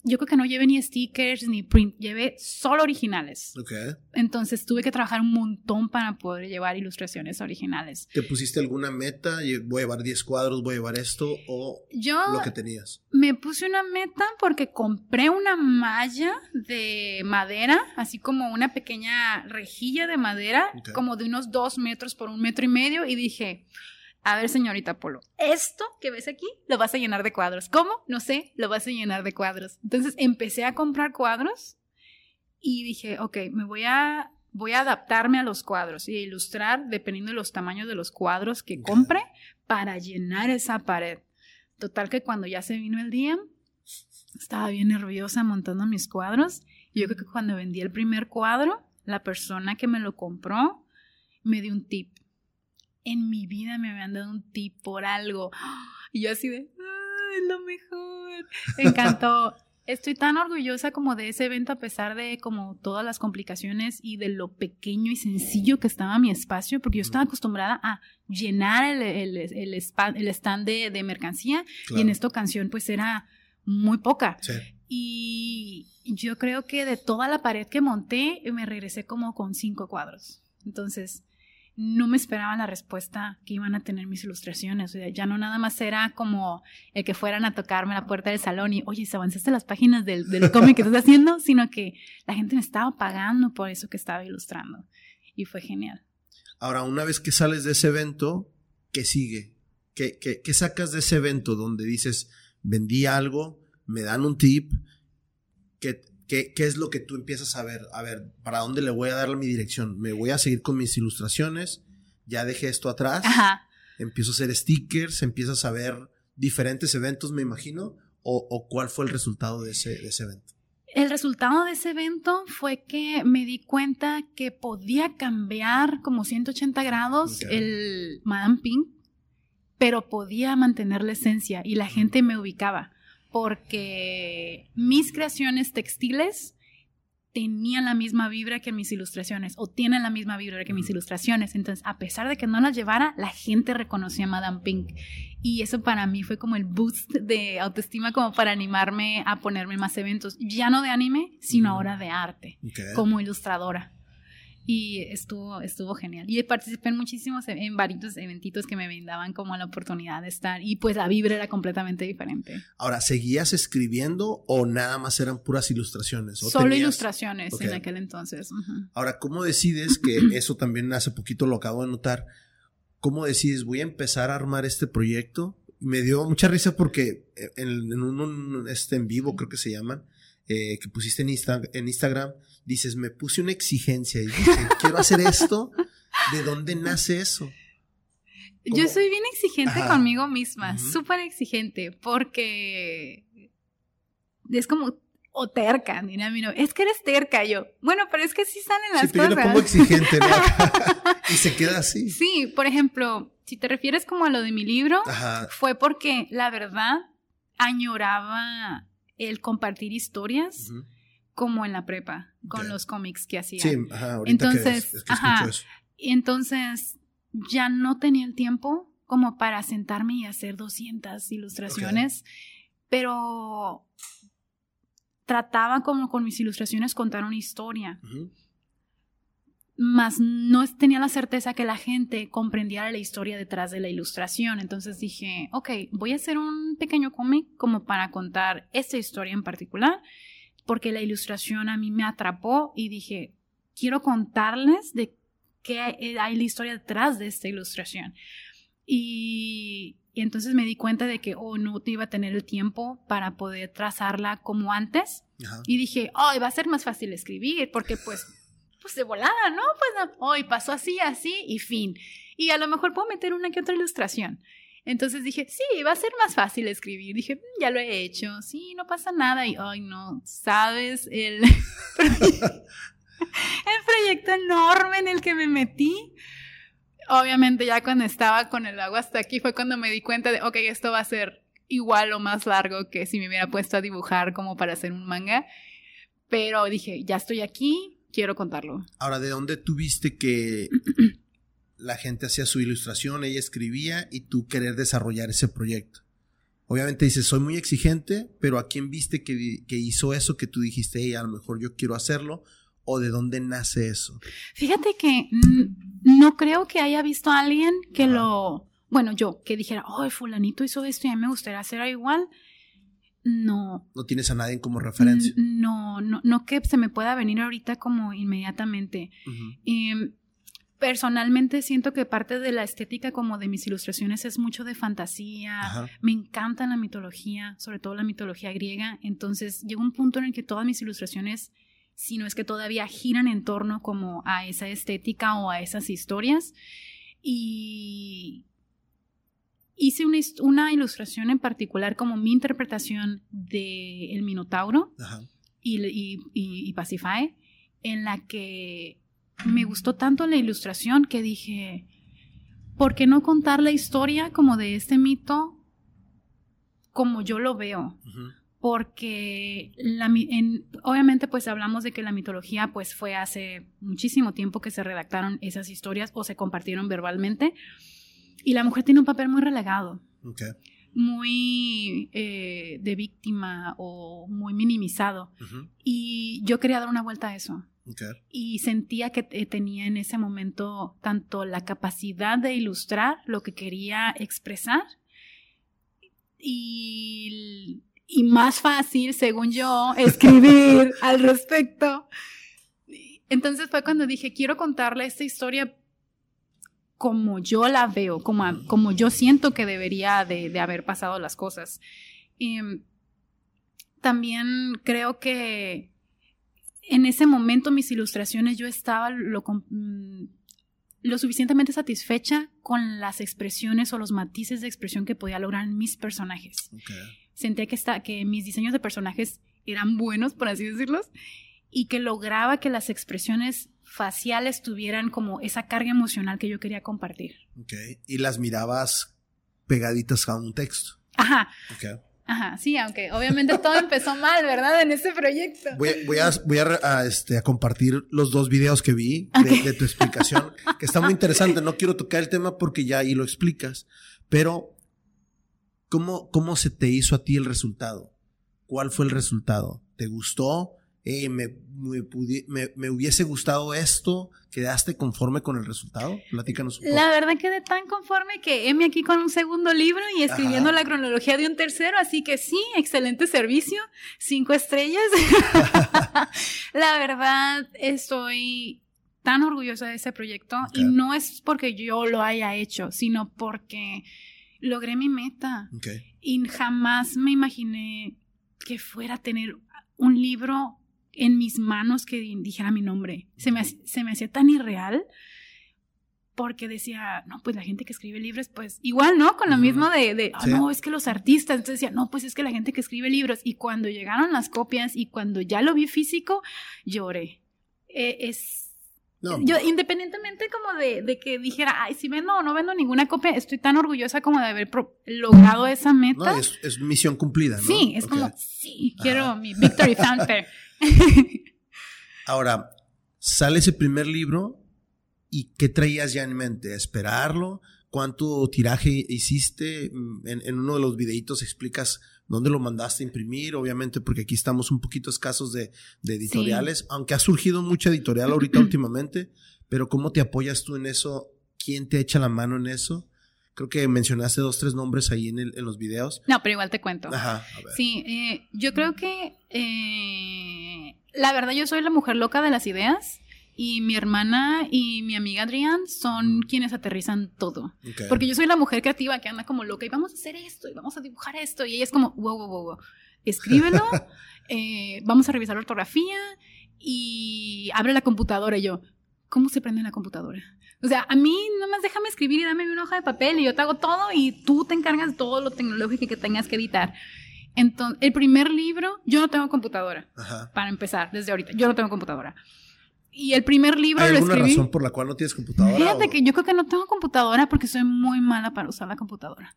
yo creo que no llevé ni stickers ni print, llevé solo originales. Okay. Entonces tuve que trabajar un montón para poder llevar ilustraciones originales. ¿Te pusiste alguna meta? ¿Voy a llevar 10 cuadros? ¿Voy a llevar esto? ¿O lo que tenías? Me puse una meta porque compré una malla de madera, así como una pequeña rejilla de madera, como de unos 2 metros por un metro y medio, y dije, a ver, señorita Polo, esto que ves aquí lo vas a llenar de cuadros. ¿Cómo? No sé, lo vas a llenar de cuadros. Entonces empecé a comprar cuadros y dije, ok, me voy a, voy a adaptarme a los cuadros y a ilustrar dependiendo de los tamaños de los cuadros que compre para llenar esa pared. Total que cuando ya se vino el día, estaba bien nerviosa montando mis cuadros. Y yo creo que cuando vendí el primer cuadro, la persona que me lo compró me dio un tip en mi vida me habían dado un tip por algo. Y yo así de, es lo mejor! Me encantó. Estoy tan orgullosa como de ese evento a pesar de como todas las complicaciones y de lo pequeño y sencillo que estaba mi espacio, porque yo estaba acostumbrada a llenar el, el, stand de, mercancía y en esta ocasión pues era muy poca. Y yo creo que de toda la pared que monté me regresé como con cinco cuadros. Entonces, no me esperaba la respuesta que iban a tener mis ilustraciones. O sea, ya no nada más era como el que fueran a tocarme la puerta del salón y, oye, ¿se avanzaste las páginas del, del cómic que estás haciendo? Sino que la gente me estaba pagando por eso que estaba ilustrando. Y fue genial. Ahora, una vez que sales de ese evento, ¿qué sigue? ¿Qué, qué, qué sacas de ese evento donde dices, vendí algo, me dan un tip? ¿Qué, ¿Qué, es lo que tú empiezas a ver? A ver, ¿para dónde le voy a dar mi dirección? ¿Me voy a seguir con mis ilustraciones? ¿Ya dejé esto atrás? Ajá. Empiezo a hacer stickers, empiezas a ver diferentes eventos, me imagino. ¿O, cuál fue el resultado de ese, evento? El resultado de ese evento fue que me di cuenta que podía cambiar como 180 grados el Madame Pink, pero podía mantener la esencia y la gente me ubicaba porque mis creaciones textiles tenían la misma vibra que mis ilustraciones o tienen la misma vibra que mis ilustraciones. Entonces, a pesar de que no las llevara, la gente reconocía a Madame Pink. Y eso para mí fue como el boost de autoestima como para animarme a ponerme más eventos, ya no de anime, sino ahora de arte, como ilustradora y estuvo, estuvo genial. Y participé en muchísimos, en varios eventitos que me brindaban como la oportunidad de estar y pues la vibra era completamente diferente. Ahora, ¿seguías escribiendo o nada más eran puras ilustraciones? Solo ilustraciones en aquel entonces. Ahora, ¿cómo decides que eso también hace poquito lo acabo de notar? ¿Cómo decides voy a empezar a armar este proyecto? Me dio mucha risa porque en, en un este en vivo creo que se llaman eh, que pusiste en, en Instagram, dices, me puse una exigencia y dije, quiero hacer esto. ¿De dónde nace eso? Yo soy bien exigente conmigo misma, súper exigente, porque es como, o terca, mira, mira, es que eres terca, yo, bueno, pero es que sí salen las sí, cosas. Yo pongo exigente, y se queda así. Sí, por ejemplo, si te refieres como a lo de mi libro, fue porque la verdad añoraba el compartir historias, como en la prepa, con los cómics que hacía. Sí, ajá, ahorita entonces, que, ajá, eso. entonces ya no tenía el tiempo como para sentarme y hacer 200 ilustraciones, pero trataba como con mis ilustraciones contar una historia. Más no tenía la certeza que la gente comprendiera la historia detrás de la ilustración. Entonces dije, ok, voy a hacer un pequeño cómic como para contar esta historia en particular, porque la ilustración a mí me atrapó y dije, quiero contarles de qué hay la historia detrás de esta ilustración. Y, entonces me di cuenta de que, oh, no te iba a tener el tiempo para poder trazarla como antes. Y dije, oh, va a ser más fácil escribir, porque pues, pues de volada, ¿no? Pues hoy pasó así, así y fin. Y a lo mejor puedo meter una que otra ilustración. Entonces dije, sí, va a ser más fácil escribir. Dije, mm, ya lo he hecho, sí, no pasa nada. Y, ay, no, sabes, el, el proyecto enorme en el que me metí obviamente ya cuando estaba con el agua hasta aquí fue cuando me di cuenta de, ok, esto va a ser igual o más largo que si me hubiera puesto a dibujar como para hacer un manga. Pero dije, ya estoy aquí, quiero contarlo. Ahora, ¿de dónde tuviste que la gente hacía su ilustración, ella escribía y tú querer desarrollar ese proyecto? Obviamente dices, soy muy exigente, pero ¿a quién viste que, que hizo eso que tú dijiste, hey, a lo mejor yo quiero hacerlo? o de dónde nace eso? Fíjate que no creo que haya visto a alguien que lo, bueno, yo, que dijera, oh, fulanito hizo esto y a mí me gustaría hacer igual. No. ¿No tienes a nadie como referencia? No, no, no que se me pueda venir ahorita como inmediatamente. Personalmente siento que parte de la estética como de mis ilustraciones es mucho de fantasía. Me encanta la mitología, sobre todo la mitología griega. Entonces llegó un punto en el que todas mis ilustraciones sino es que todavía giran en torno como a esa estética o a esas historias. Y hice una, ilustración en particular como mi interpretación de El Minotauro y, y, y, en la que me gustó tanto la ilustración que dije, ¿por qué no contar la historia como de este mito como yo lo veo? porque la, obviamente pues hablamos de que la mitología pues fue hace muchísimo tiempo que se redactaron esas historias o se compartieron verbalmente. Y la mujer tiene un papel muy relegado, muy eh, de víctima o muy minimizado. Y yo quería dar una vuelta a eso. Y sentía que tenía en ese momento tanto la capacidad de ilustrar lo que quería expresar y y más fácil, según yo, escribir al respecto. Entonces fue cuando dije, quiero contarle esta historia como yo la veo, como, como yo siento que debería de, haber pasado las cosas. Y también creo que en ese momento mis ilustraciones yo estaba lo, mm, lo suficientemente satisfecha con las expresiones o los matices de expresión que podía lograr mis personajes sentía que, está, que mis diseños de personajes eran buenos, por así decirlos, y que lograba que las expresiones faciales tuvieran como esa carga emocional que yo quería compartir. Ok, y las mirabas pegaditas a un texto. Ajá. Okay. Ajá, sí, aunque obviamente todo empezó mal, ¿verdad? En ese proyecto. Voy, a, voy a, este, a, compartir los dos videos que vi de, tu explicación, que está muy interesante. No quiero tocar el tema porque ya ahí lo explicas, pero ¿Cómo, ¿Cómo se te hizo a ti el resultado? ¿Cuál fue el resultado? ¿Te gustó? Eh, me, me, hubiese gustado esto, ¿quedaste conforme con el resultado? Platícanos un poco. La verdad quedé tan conforme que heme aquí con un segundo libro y escribiendo la cronología de un tercero, así que sí, excelente servicio, cinco estrellas. la verdad estoy tan orgullosa de ese proyecto y no es porque yo lo haya hecho, sino porque logré mi meta. Y jamás me imaginé que fuera a tener un libro en mis manos que dijera mi nombre. Se me, se me hacía tan irreal porque decía, no, pues la gente que escribe libros, pues igual, ¿no? Con lo mismo de, de oh, no, es que los artistas, entonces decía, no, pues es que la gente que escribe libros. Y cuando llegaron las copias y cuando ya lo vi físico, lloré. E, es yo independientemente como de, que dijera, ay, si vendo o no vendo ninguna copia, estoy tan orgullosa como de haber logrado esa meta. No, es, misión cumplida, ¿no? Sí, es como, sí, quiero mi Victory Fanfare. Ahora, sale ese primer libro y ¿qué traías ya en mente? ¿Esperarlo? ¿Cuánto tiraje hiciste? Mm, en, uno de los videitos explicas dónde lo mandaste a imprimir, obviamente porque aquí estamos un poquito escasos de, editoriales, aunque ha surgido mucha editorial ahorita últimamente, pero ¿cómo te apoyas tú en eso? ¿Quién te echa la mano en eso? Creo que mencionaste dos, tres nombres ahí en, los videos. No, pero igual te cuento. Ajá. Sí, eh, yo creo que eh, la verdad yo soy la mujer loca de las ideas. Y mi hermana y mi amiga Adrián son quienes aterrizan todo. Porque yo soy la mujer creativa que anda como loca y vamos a hacer esto y vamos a dibujar esto. Y ella es como, wow, wow, wow, escríbelo, eh, vamos a revisar la ortografía y abre la computadora. Y yo, ¿cómo se prende la computadora? O sea, a mí nomás déjame escribir y dame una hoja de papel y yo te hago todo y tú te encargas de todo lo tecnológico que tengas que editar. Entonces, el primer libro, yo no tengo computadora. Para empezar, desde ahorita, yo no tengo computadora. Y el primer libro ¿Hay lo escribí. alguna razón por la cual no tienes computadora? Fíjate que yo creo que no tengo computadora porque soy muy mala para usar la computadora.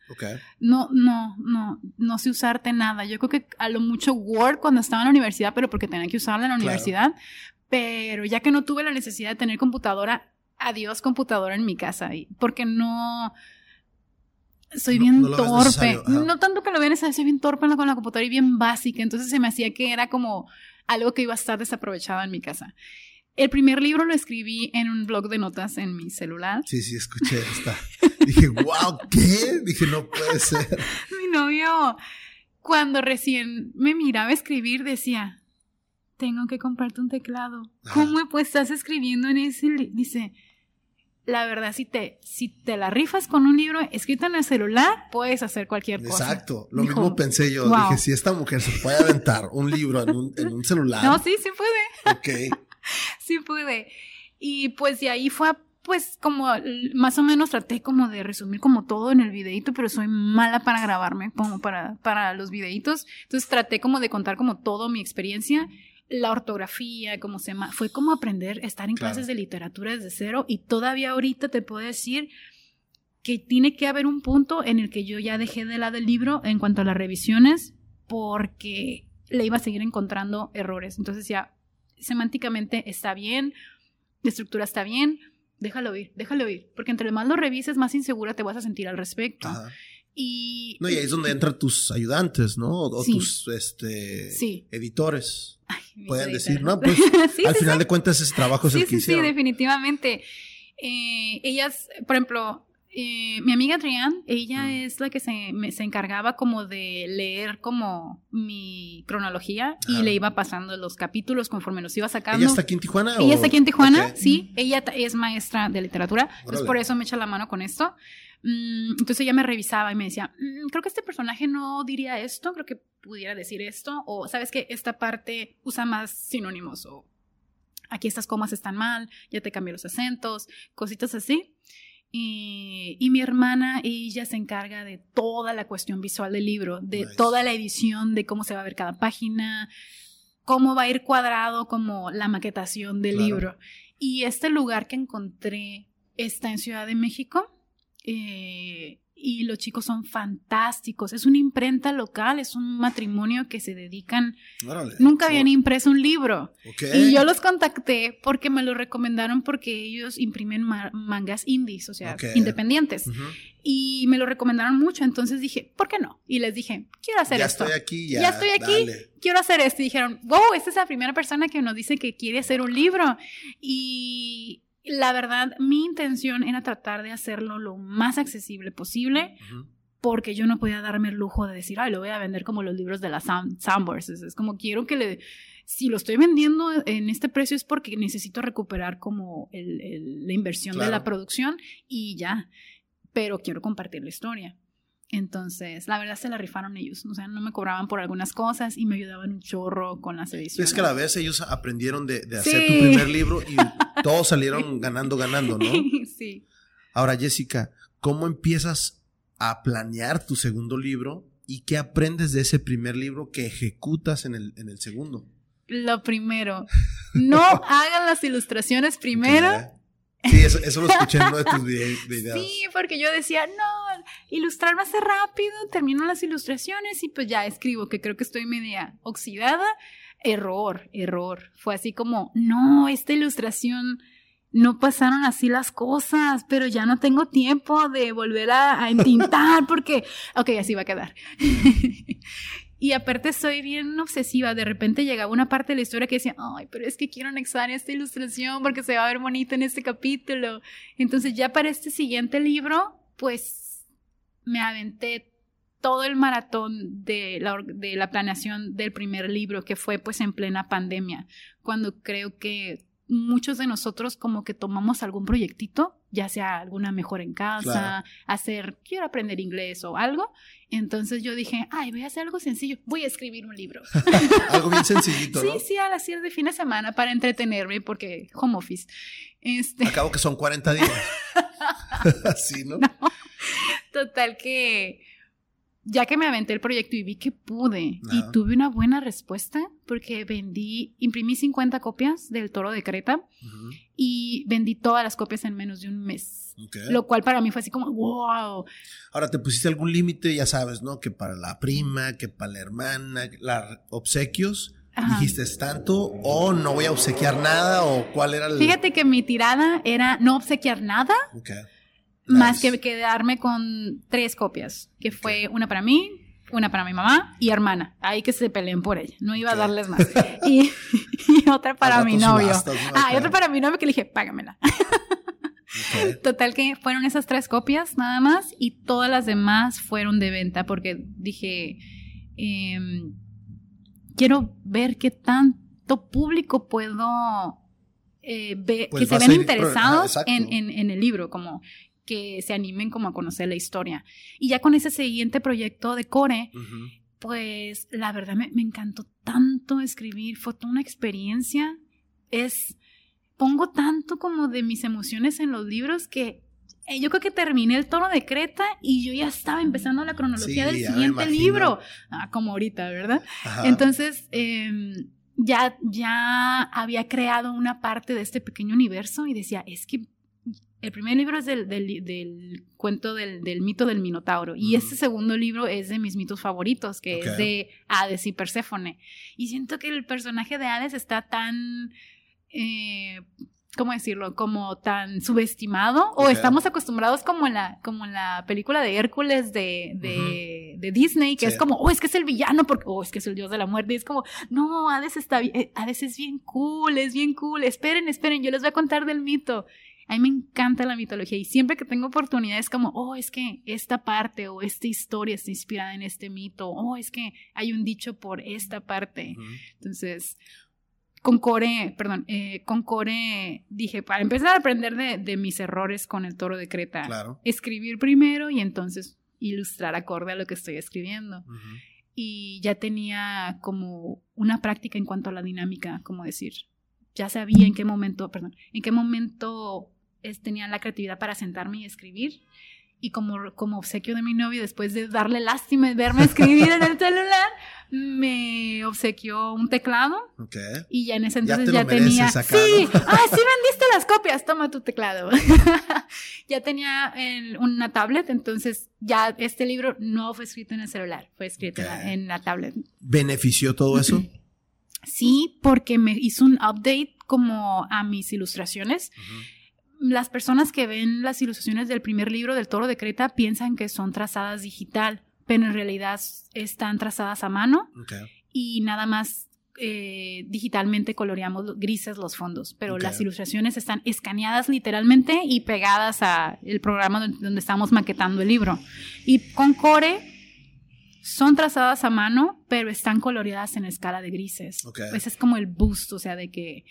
No, no, no, no sé usarte nada. Yo creo que a lo mucho Word cuando estaba en la universidad, pero porque tenía que usarla en la universidad. Pero ya que no tuve la necesidad de tener computadora, adiós computadora en mi casa. Porque no soy bien torpe. No tanto que lo vean soy bien torpe con la computadora y bien básica. Entonces se me hacía que era como algo que iba a estar desaprovechado en mi casa. El primer libro lo escribí en un blog de notas en mi celular. Sí, sí, escuché esta. Dije, wow, ¿qué? Dije, no puede ser. mi novio, cuando recién me miraba escribir, decía, tengo que comprarte un teclado. ¿Cómo pues estás escribiendo en ese? Dice, la verdad, si te, si te la rifas con un libro escrito en el celular, puedes hacer cualquier cosa. Exacto, lo mismo pensé yo. Dije, si esta mujer se puede aventar un libro en un, en un celular. No, sí, sí puede. Ok. sí pude. Y pues de ahí fue pues como más o menos traté como de resumir como todo en el videito, pero soy mala para grabarme como para, para los videitos. Entonces traté como de contar como todo mi experiencia, la ortografía, como se llama. Fue como aprender a estar en clases de literatura desde cero y todavía ahorita te puedo decir que tiene que haber un punto en el que yo ya dejé de lado el libro en cuanto a las revisiones porque le iba a seguir encontrando errores. Entonces ya semánticamente está bien, la estructura está bien, déjalo ir, déjalo ir, porque entre más lo revises, más insegura te vas a sentir al respecto. Y, no, y ahí es donde entran tus ayudantes, ¿no? O, tus este, editores. Pueden decir, no, pues al final de cuentas ese trabajo es el que Sí, sí, definitivamente. Eh, ellas, por ejemplo, eh, mi amiga Adrián, ella mm. es la que se, se, encargaba como de leer como mi cronología y le iba pasando los capítulos conforme los iba sacando. ¿Ella está aquí en Tijuana? Ella está aquí en Tijuana, sí. Ella es maestra de literatura, entonces por eso me echa la mano con esto. Mm, entonces ella me revisaba y me decía, mm, creo que este personaje no diría esto, creo que pudiera decir esto, o sabes que esta parte usa más sinónimos, o aquí estas comas están mal, ya te cambié los acentos, cositas así. Y, mi hermana, ella se encarga de toda la cuestión visual del libro, de toda la edición, de cómo se va a ver cada página, cómo va a ir cuadrado como la maquetación del libro. Y este lugar que encontré está en Ciudad de México. Eh, y los chicos son fantásticos. Es una imprenta local, es un matrimonio que se dedican. Nunca habían impreso un libro. Y yo los contacté porque me lo recomendaron porque ellos imprimen mangas indies, o sea, independientes. Y me lo recomendaron mucho, entonces dije, ¿por qué no? Y les dije, quiero hacer esto. Ya estoy aquí, ya. Ya estoy aquí, quiero hacer esto. Y dijeron, wow, esta es la primera persona que nos dice que quiere hacer un libro. Y la verdad, mi intención era tratar de hacerlo lo más accesible posible. Porque yo no podía darme el lujo de decir, ay, lo voy a vender como los libros de las Soundboards. Es, como quiero que le. Si lo estoy vendiendo en este precio es porque necesito recuperar como la inversión de la producción y ya. Pero quiero compartir la historia. Entonces, la verdad se la rifaron ellos. O sea, no me cobraban por algunas cosas y me ayudaban un chorro con las ediciones. Es que a la vez ellos aprendieron de, hacer tu primer libro y todos salieron ganando, ganando, ¿no? Sí. Ahora, Jessica, ¿cómo empiezas a planear tu segundo libro y qué aprendes de ese primer libro que ejecutas en el, en el segundo? lo primero. No hagan las ilustraciones primero. Sí, eso, lo escuché en uno de tus videos. Sí, porque yo decía, no, ilustrar más rápido, termino las ilustraciones y pues ya escribo, que creo que estoy media oxidada. Error, error. Fue así como, no, esta ilustración no pasaron así las cosas, pero ya no tengo tiempo de volver a, a entintar porque, ok, así va a quedar. Y aparte soy bien obsesiva. De repente llegaba una parte de la historia que decía, ay, pero es que quiero anexar esta ilustración porque se va a ver bonita en este capítulo. Entonces ya para este siguiente libro, pues me aventé todo el maratón de la, de la planeación del primer libro, que fue pues en plena pandemia, cuando creo que muchos de nosotros como que tomamos algún proyectito, ya sea alguna mejor en casa, hacer, quiero aprender inglés o algo. Entonces yo dije, ay, voy a hacer algo sencillo, voy a escribir un libro. algo bien sencillito, ¿no? Sí, sí, a las de fin de semana para entretenerme porque home office. Este... Acabo que son 40 días. Así, ¿no? Total que ya que me aventé el proyecto y vi que pude y tuve una buena respuesta porque vendí, imprimí 50 copias del Toro de Creta y vendí todas las copias en menos de un mes. Lo cual para mí fue así como, wow. Ahora, ¿te pusiste algún límite? Ya sabes, ¿no? Que para la prima, que para la hermana, los obsequios. ¿Dijiste tanto o no voy a obsequiar nada o cuál era el...? Fíjate que mi tirada era no obsequiar nada. Más que quedarme con tres copias, que fue una para mí, una para mi mamá y hermana. Ahí que se peleen por ella. No iba a darles más. y, otra para mi novio. ah, y otra para mi novio que le dije, págamela. Total que fueron esas tres copias nada más y todas las demás fueron de venta porque dije, em, quiero ver qué tanto público puedo eh, pues que se ven interesados en, en, el libro, como que se animen como a conocer la historia. Y ya con ese siguiente proyecto de Core, pues la verdad me, encantó tanto escribir, fue toda una experiencia. Es, pongo tanto como de mis emociones en los libros que eh, yo creo que terminé el tono de Creta y yo ya estaba empezando la cronología del siguiente libro, ah, como ahorita, ¿verdad? Entonces, em, ya, ya había creado una parte de este pequeño universo y decía, es que el primer libro es del, del, cuento del, mito del Minotauro y este segundo libro es de mis mitos favoritos, que es de Hades y Perséfone. Y siento que el personaje de Hades está tan... Eh, ¿cómo decirlo? Como tan subestimado o estamos acostumbrados como en la, como en la película de Hércules de, de, Disney, que es como, oh, es que es el villano, porque, oh, es que es el dios de la muerte, y es como, no, Hades está bien, eh, Hades es bien cool, es bien cool, esperen, esperen, yo les voy a contar del mito. A mí me encanta la mitología y siempre que tengo oportunidades como, oh, es que esta parte o esta historia está inspirada en este mito, oh, es que hay un dicho por esta parte. Entonces, con Core, perdón, eh, con Core dije, para empezar a aprender de, mis errores con el toro de Creta, escribir primero y entonces ilustrar acorde a lo que estoy escribiendo. Y ya tenía como una práctica en cuanto a la dinámica, como decir, ya sabía en qué momento, perdón, en qué momento tenía la creatividad para sentarme y escribir. Y como, como obsequio de mi novio, después de darle lástima y verme escribir en el celular, me obsequió un teclado. Y ya en ese entonces ya, tenía. sí, ah, sí vendiste las copias, toma tu teclado. ya tenía una tablet, entonces ya este libro no fue escrito en el celular, fue escrito en, la, tablet. ¿Benefició todo eso? sí, porque me hizo un update como a mis ilustraciones las personas que ven las ilustraciones del primer libro del Toro de Creta piensan que son trazadas digital, pero en realidad están trazadas a mano y nada más eh, digitalmente coloreamos grises los fondos, pero las ilustraciones están escaneadas literalmente y pegadas a el programa donde, estamos maquetando el libro. Y con Core son trazadas a mano, pero están coloreadas en escala de grises. Ese es como el boost, o sea, de que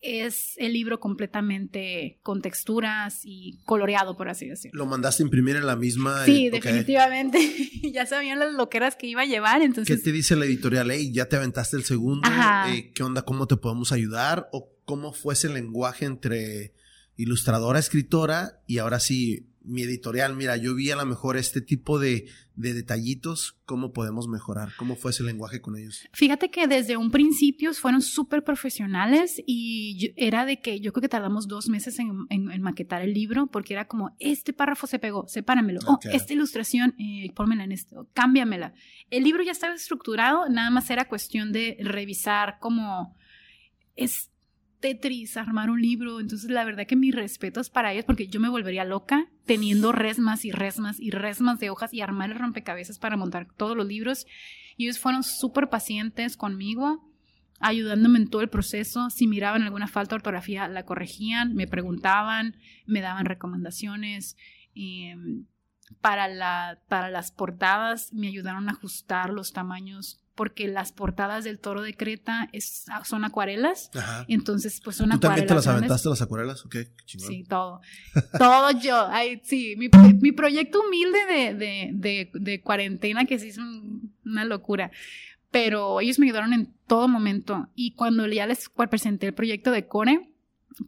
es el libro completamente con texturas y coloreado, por así decirlo. ¿Lo mandaste a imprimir en la misma? Sí, definitivamente. ya sabían las loqueras que iba a llevar, entonces... ¿Qué te dice la editorial? Hey, ¿ya te aventaste el segundo? Eh, ¿Qué onda? ¿Cómo te podemos ayudar? ¿O cómo fue ese lenguaje entre ilustradora, escritora y ahora sí mi editorial, mira, yo vi a lo mejor este tipo de, de detallitos, ¿cómo podemos mejorar? ¿Cómo fue ese lenguaje con ellos? Fíjate que desde un principio fueron súper profesionales y era de que yo creo que tardamos dos meses en, en, maquetar el libro porque era como, este párrafo se pegó, sepáramelo, oh, esta ilustración, eh, pónmela en esto, cámbiamela. El libro ya estaba estructurado, nada más era cuestión de revisar como es Tetris armar un libro. Entonces, la verdad que mis respetos para ellos, porque yo me volvería loca teniendo resmas y resmas y resmas de hojas y armar el rompecabezas para montar todos los libros. Y ellos fueron súper pacientes conmigo, ayudándome en todo el proceso. Si miraban alguna falta de ortografía, la corregían, me preguntaban, me daban recomendaciones. Em, para, la, para las portadas me ayudaron a ajustar los tamaños porque las portadas del toro de Creta es, son acuarelas. Ajá. Entonces, pues son acuarelas. ¿Tú también te las aventaste las acuarelas? Ok, chingón. Sí, todo. todo yo. Ay, sí, mi, mi proyecto humilde de, de, de, de, cuarentena, que sí es una locura. Pero ellos me ayudaron en todo momento. Y cuando ya les presenté el proyecto de Core,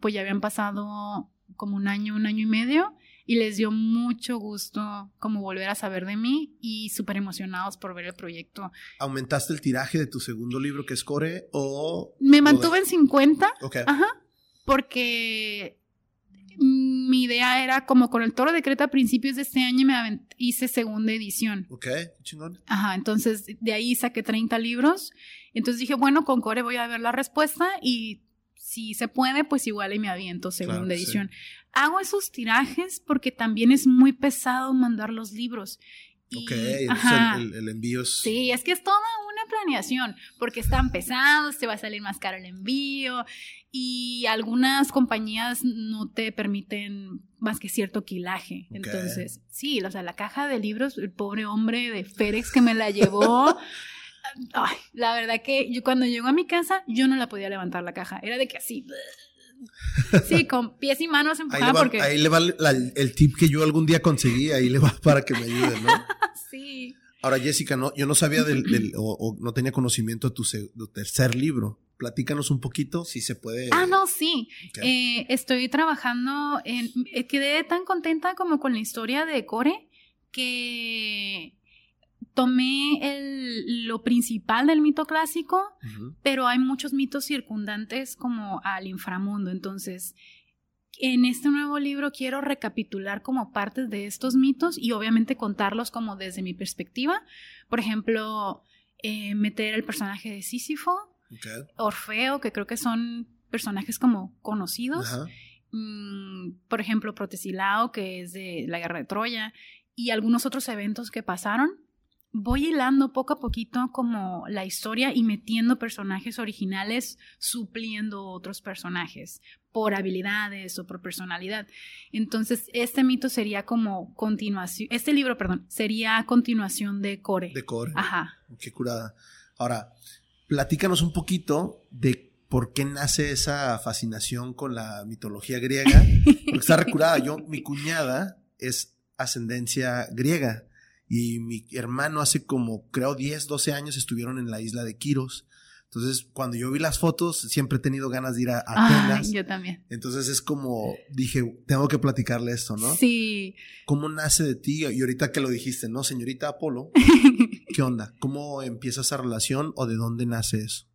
pues ya habían pasado como un año, un año y medio y les dio mucho gusto como volver a saber de mí y súper emocionados por ver el proyecto. ¿Aumentaste el tiraje de tu segundo libro que es Core o...? Me mantuve en 50. Ok. Ajá. Porque mi idea era como con el Toro de Creta a principios de este año me hice segunda edición. Ok, chingón. Ajá, entonces de ahí saqué 30 libros. Entonces dije, bueno, con Core voy a ver la respuesta y si se puede, pues igual y me aviento segunda edición. Hago esos tirajes porque también es muy pesado mandar los libros. ok, el, el, envío es... Sí, es que es toda una planeación, porque están pesados, te va a salir más caro el envío y algunas compañías no te permiten más que cierto quilaje. Entonces, sí, o sea, la caja de libros, el pobre hombre de Férex que me la llevó... Ay, la verdad que yo cuando llegó a mi casa, yo no la podía levantar la caja. Era de que así. Sí, con pies y manos empujaba porque. Ahí le va el tip que yo algún día conseguí, ahí le va para que me ayude, ¿no? sí. Ahora, Jessica, no, yo no sabía del, o, no tenía conocimiento de tu, tercer libro. Platícanos un poquito, si se puede. Ah, no, sí. Eh, estoy trabajando en. Eh, quedé tan contenta como con la historia de Core que tomé el, lo principal del mito clásico, pero hay muchos mitos circundantes como al inframundo. Entonces, en este nuevo libro quiero recapitular como partes de estos mitos y obviamente contarlos como desde mi perspectiva. Por ejemplo, eh, meter el personaje de Sísifo, Orfeo, que creo que son personajes como conocidos. Mm, por ejemplo, Protesilao, que es de la guerra de Troya, y algunos otros eventos que pasaron voy hilando poco a poquito como la historia y metiendo personajes originales, supliendo otros personajes por habilidades o por personalidad. Entonces, este mito sería como continuación, este libro, perdón, sería continuación de Core. De Core. Ajá. Qué curada. Ahora, platícanos un poquito de por qué nace esa fascinación con la mitología griega. Porque está recurada. Yo, mi cuñada es ascendencia griega. Y mi hermano hace como, creo, 10, 12 años estuvieron en la isla de Quiros. Entonces, cuando yo vi las fotos, siempre he tenido ganas de ir a Atenas. yo también. Entonces es como, dije, tengo que platicarle esto, ¿no? Sí. ¿Cómo nace de ti? Y ahorita que lo dijiste, ¿no? Señorita Apolo, ¿qué onda? ¿Cómo empieza esa relación o de dónde nace eso?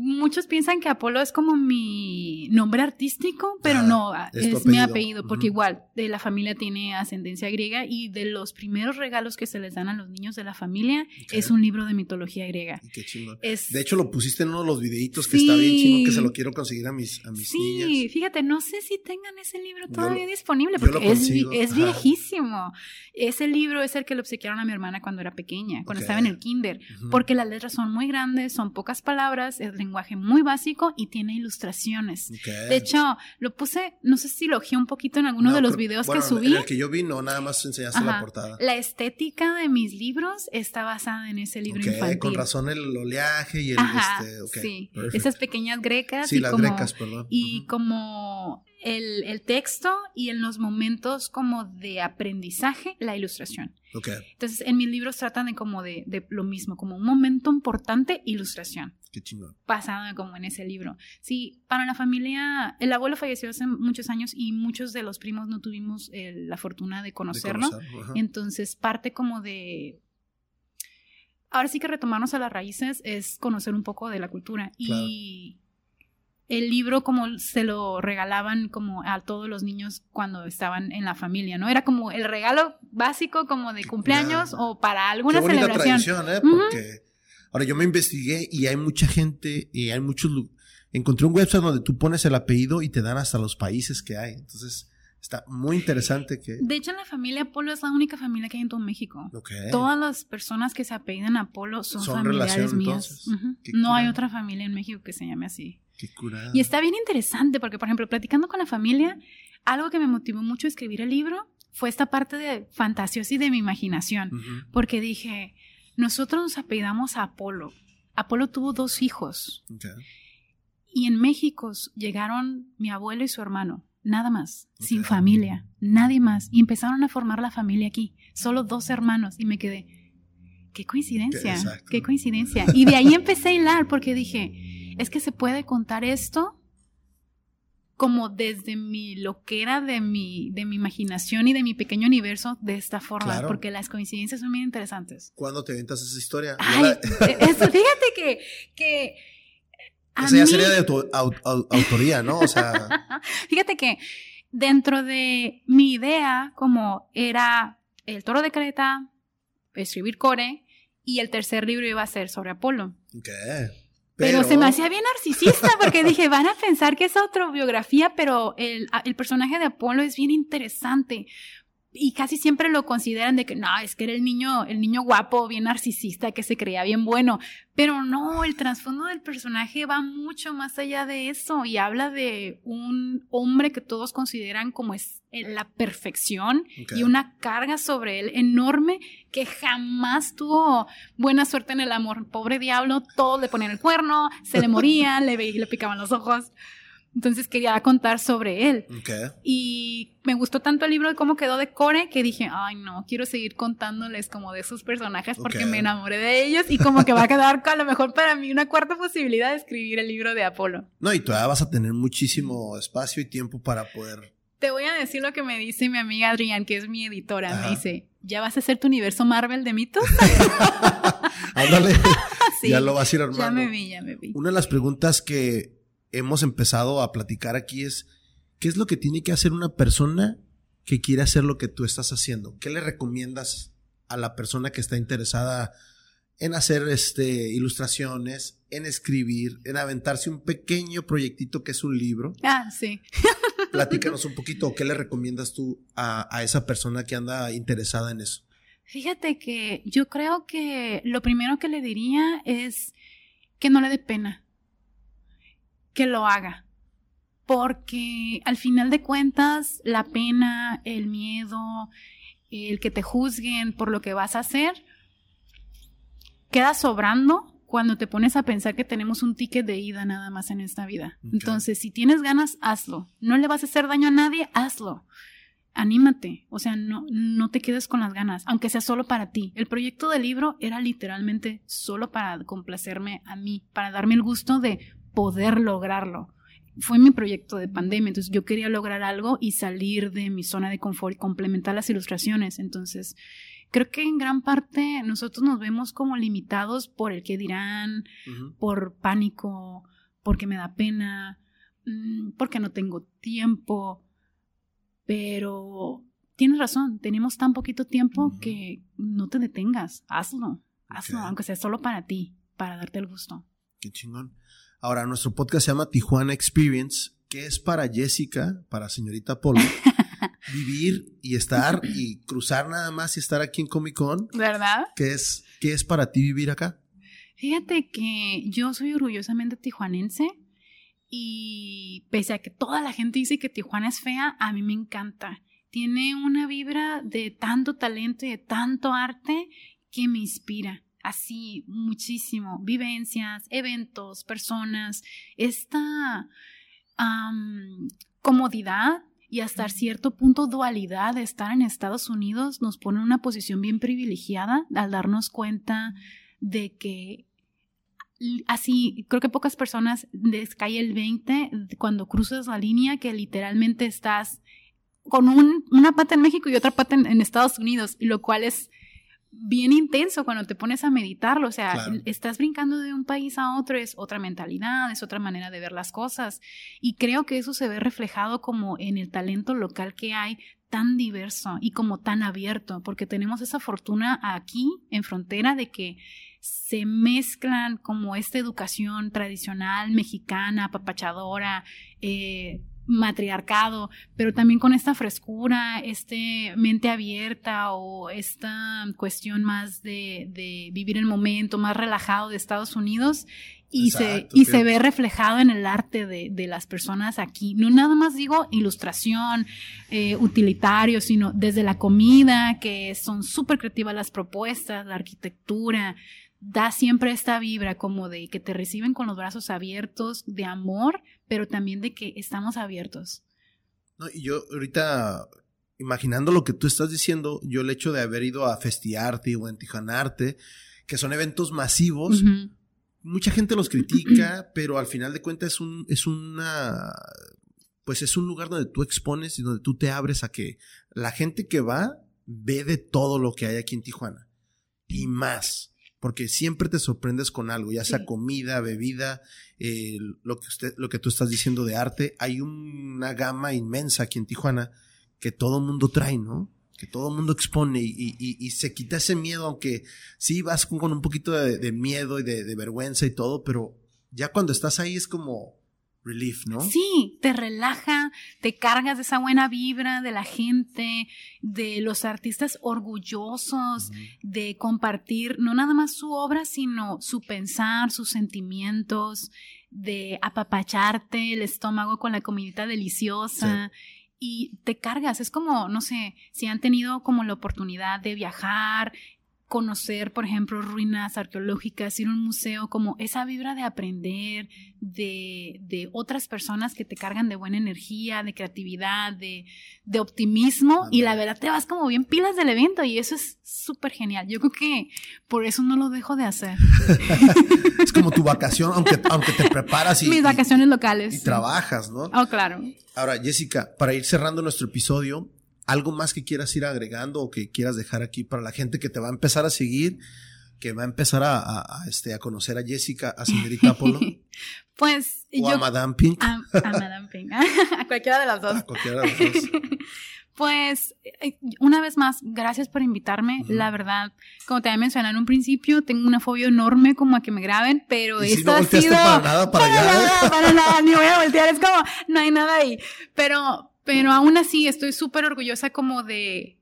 Muchos piensan que Apolo es como mi nombre artístico, pero no, es, mi apellido, porque igual de la familia tiene ascendencia griega y de los primeros regalos que se les dan a los niños de la familia es un libro de mitología griega. Qué chingón. de hecho, lo pusiste en uno de los videitos que está bien chingón, que se lo quiero conseguir a mis, a mis niñas. Sí, fíjate, no sé si tengan ese libro todavía disponible, porque es, es viejísimo. Ese libro es el que le obsequiaron a mi hermana cuando era pequeña, cuando estaba en el kinder, porque las letras son muy grandes, son pocas palabras, lenguaje muy básico y tiene ilustraciones. De hecho, lo puse, no sé si lo un poquito en alguno de los videos que subí. En el que yo vi, no, nada más enseñaste la portada. La estética de mis libros está basada en ese libro infantil. Con razón el oleaje y el este, sí, esas pequeñas grecas. Sí, las grecas, perdón. Y como el, texto y en los momentos como de aprendizaje, la ilustración. Okay. Entonces, en mis libros tratan de como de, lo mismo, como un momento importante, ilustración. Qué chingón. Pasado como en ese libro. Sí, para la familia, el abuelo falleció hace muchos años y muchos de los primos no tuvimos la fortuna de conocerlo. Entonces, parte como de ahora sí que retomarnos a las raíces es conocer un poco de la cultura. Y el libro como se lo regalaban como a todos los niños cuando estaban en la familia, ¿no? Era como el regalo básico como de cumpleaños o para alguna Qué celebración. Tradición, ¿eh? Porque ahora yo me investigué y hay mucha gente y hay muchos encontré un website donde tú pones el apellido y te dan hasta los países que hay. Entonces, Está muy interesante que... De hecho, en la familia Apolo es la única familia que hay en todo México. Todas las personas que se apellidan Apolo son, familiares mías. No hay otra familia en México que se llame así. Qué curada. Y está bien interesante porque, por ejemplo, platicando con la familia, algo que me motivó mucho a escribir el libro fue esta parte de fantasiosa y de mi imaginación. Porque dije, nosotros nos apellidamos a Apolo. Apolo tuvo dos hijos. Y en México llegaron mi abuelo y su hermano nada más, sin familia, nadie más. Y empezaron a formar la familia aquí, solo dos hermanos. Y me quedé, qué coincidencia, qué, coincidencia. Y de ahí empecé a hilar porque dije, es que se puede contar esto como desde mi loquera de mi, de mi imaginación y de mi pequeño universo de esta forma, porque las coincidencias son muy interesantes. ¿Cuándo te aventas esa historia? fíjate que, que esa ya sería de tu autoría, ¿no? O sea. Fíjate que dentro de mi idea, como era el toro de Creta, escribir core, y el tercer libro iba a ser sobre Apolo. ¿Qué? Pero... se me hacía bien narcisista porque dije, van a pensar que es autobiografía, pero el, el personaje de Apolo es bien interesante y casi siempre lo consideran de que no, es que era el niño, el niño guapo, bien narcisista, que se creía bien bueno. Pero no, el trasfondo del personaje va mucho más allá de eso y habla de un hombre que todos consideran como es eh, la perfección y una carga sobre él enorme que jamás tuvo buena suerte en el amor. Pobre diablo, todos le ponían el cuerno, se le morían, le, le picaban los ojos. Entonces quería contar sobre él. Y me gustó tanto el libro de cómo quedó de Core que dije, ay no, quiero seguir contándoles como de esos personajes porque me enamoré de ellos y como que va a quedar a lo mejor para mí una cuarta posibilidad de escribir el libro de Apolo. No, y todavía vas a tener muchísimo espacio y tiempo para poder... Te voy a decir lo que me dice mi amiga Adrián, que es mi editora. Me dice, ¿ya vas a hacer tu universo Marvel de mitos? Ándale. Ya lo vas a ir armando. Ya me vi, ya me vi. Una de las preguntas que hemos empezado a platicar aquí es, ¿qué es lo que tiene que hacer una persona que quiere hacer lo que tú estás haciendo? ¿Qué le recomiendas a la persona que está interesada en hacer este, ilustraciones, en escribir, en aventarse un pequeño proyectito que es un libro? Ah, sí. Platícanos un poquito, ¿qué le recomiendas tú a, a esa persona que anda interesada en eso? Fíjate que yo creo que lo primero que le diría es que no le dé pena que lo haga. Porque al final de cuentas, la pena, el miedo, el que te juzguen por lo que vas a hacer, queda sobrando cuando te pones a pensar que tenemos un ticket de ida nada más en esta vida. Entonces, si tienes ganas, hazlo. No le vas a hacer daño a nadie, hazlo. Anímate, o sea, no, no te quedes con las ganas, aunque sea solo para ti. El proyecto del libro era literalmente solo para complacerme a mí, para darme el gusto de poder lograrlo. Fue mi proyecto de pandemia, entonces yo quería lograr algo y salir de mi zona de confort y complementar las ilustraciones. Entonces, creo que en gran parte nosotros nos vemos como limitados por el que dirán, por pánico, porque me da pena, mm, porque no tengo tiempo. Pero tienes razón, tenemos tan poquito tiempo que no te detengas, hazlo, hazlo, aunque sea solo para ti, para darte el gusto. Qué chingón. Ahora, nuestro podcast se llama Tijuana Experience, que es para Jessica, para señorita Polo, vivir y estar y cruzar nada más y estar aquí en Comic Con. ¿Verdad? ¿Qué es, qué es para ti vivir acá? Fíjate que yo soy orgullosamente tijuanense y pese a que toda la gente dice que Tijuana es fea, a mí me encanta. Tiene una vibra de tanto talento y de tanto arte que me inspira así muchísimo, vivencias, eventos, personas, esta comodidad y hasta cierto punto dualidad de estar en Estados Unidos nos pone en una posición bien privilegiada al darnos cuenta de que así, creo que pocas personas les cae el 20 cuando cruzas la línea que literalmente estás con una pata en México y otra pata en, Estados Unidos, lo cual es bien intenso cuando te pones a meditarlo, o sea, estás brincando de un país a otro, es otra mentalidad, es otra manera de ver las cosas, y creo que eso se ve reflejado como en el talento local que hay tan diverso y como tan abierto, porque tenemos esa fortuna aquí en frontera de que se mezclan como esta educación tradicional mexicana, apapachadora, eh, matriarcado, pero también con esta frescura, este mente abierta o esta cuestión más de, de vivir el momento, más relajado de Estados Unidos y, se, y se ve reflejado en el arte de, de, las personas aquí. No nada más digo ilustración, eh, utilitario, sino desde la comida, que son súper creativas las propuestas, la arquitectura, da siempre esta vibra como de que te reciben con los brazos abiertos, de amor, pero también de que estamos abiertos. No, y yo ahorita, imaginando lo que tú estás diciendo, yo el hecho de haber ido a Festiarte o en Tijanarte, que son eventos masivos, mucha gente los critica, pero al final de cuentas es un, es una, pues es un lugar donde tú expones y donde tú te abres a que la gente que va ve de todo lo que hay aquí en Tijuana. Y más porque siempre te sorprendes con algo, ya sea comida, bebida, eh, lo, que usted, lo que tú estás diciendo de arte. Hay una gama inmensa aquí en Tijuana que todo mundo trae, ¿no? Que todo mundo expone y, se quita ese miedo, aunque sí vas con, un poquito de, miedo y de vergüenza y todo, pero ya cuando estás ahí es como, relief, ¿no? Sí, te relaja, te cargas de esa buena vibra de la gente, de los artistas orgullosos de compartir no nada más su obra, sino su pensar, sus sentimientos, de apapacharte el estómago con la comidita deliciosa. Y te cargas, es como, no sé, si han tenido como la oportunidad de viajar, conocer, por ejemplo, ruinas arqueológicas, ir a un museo, como esa vibra de aprender, de, de otras personas que te cargan de buena energía, de creatividad, de, de optimismo, y la verdad te vas como bien pilas del evento y eso es súper genial. Yo creo que por eso no lo dejo de hacer. es como tu vacación, aunque, aunque te preparas y... Mis vacaciones locales. Y trabajas, ¿no? Oh, claro. Ahora, Jessica, para ir cerrando nuestro episodio, algo más que quieras ir agregando o que quieras dejar aquí para la gente que te va a empezar a seguir, que va a empezar a, este, a conocer a Jessica, a señorita Apolo? pues o a Madame Pink. A, Madame Pink, a cualquiera de las dos. A cualquiera de las dos. Pues, eh, una vez más, gracias por invitarme. La verdad, como te había mencionado en un principio, tengo una fobia enorme como a que me graben, pero esto ha sido. Para nada, para, allá. Nada, para nada, ni voy a voltear, es como, no hay nada ahí. Pero, pero aún así estoy súper orgullosa como de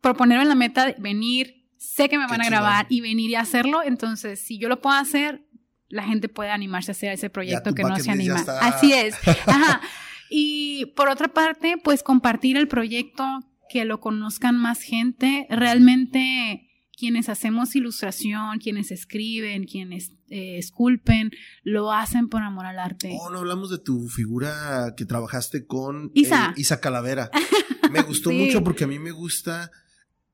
proponerme la meta de venir, sé que me van a grabar y venir y hacerlo, entonces si yo lo puedo hacer, la gente puede animarse a hacer ese proyecto que no se anima. Así es. Ajá. Y por otra parte, pues compartir el proyecto, que lo conozcan más gente. Realmente quienes hacemos ilustración, quienes escriben, quienes eh, esculpen, lo hacen por amor al arte. Oh, no hablamos de tu figura que trabajaste con Isa, eh, Isa Calavera. Me gustó mucho porque a mí me gusta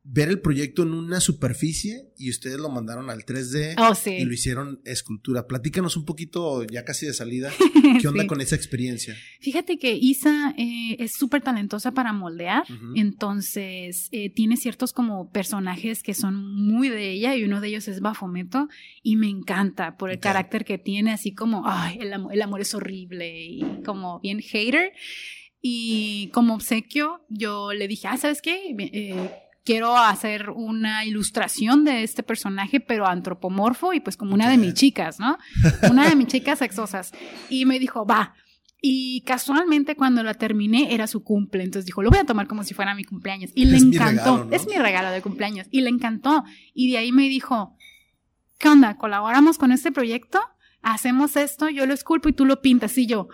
ver el proyecto en una superficie y ustedes lo mandaron al 3D y lo hicieron escultura. Platícanos un poquito, ya casi de salida, ¿qué onda con esa experiencia? Fíjate que Isa eh, es súper talentosa para moldear, entonces eh, tiene ciertos como personajes que son muy de ella y uno de ellos es Bafometo y me encanta por el carácter que tiene, así como, ay, el, el amor es horrible y como bien hater. Y como obsequio, yo le dije, ah, ¿sabes qué? Eh, quiero hacer una ilustración de este personaje, pero antropomorfo y pues como una de mis chicas, ¿no? Una de mis chicas sexosas. Y me dijo, va. Y casualmente cuando la terminé era su cumple, entonces dijo, lo voy a tomar como si fuera mi cumpleaños. Y le encantó, es mi regalo de cumpleaños. Y le encantó. Y de ahí me dijo, ¿qué onda? ¿Colaboramos con este proyecto? Hacemos esto, yo lo esculpo y tú lo pintas. Y yo,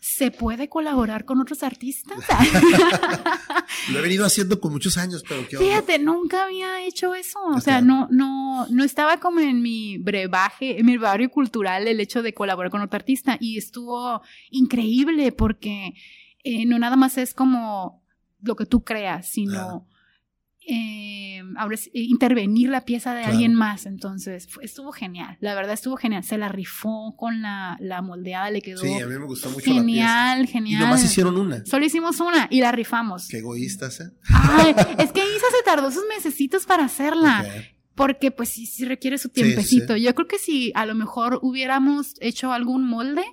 ¿se puede colaborar con otros artistas? Lo he venido haciendo con muchos años, pero ¿qué Fíjate, nunca había hecho eso. O sea, no, no, no estaba como en mi brebaje, en mi barrio cultural el hecho de colaborar con otro artista y estuvo increíble porque eh, no nada más es como lo que tú creas, sino eh, intervenir la pieza de alguien más. Entonces, estuvo genial. La verdad estuvo genial. Se la rifó con la, la moldeada, le quedó. Sí, a mí me gustó mucho. Genial, la pieza. genial. Y nomás hicieron una. Solo hicimos una y la rifamos. Qué egoístas, ¿eh? Ay, es que Isa se tardó sus mesecitos para hacerla. Porque pues sí, sí requiere su tiempecito. Yo creo que si a lo mejor hubiéramos hecho algún molde,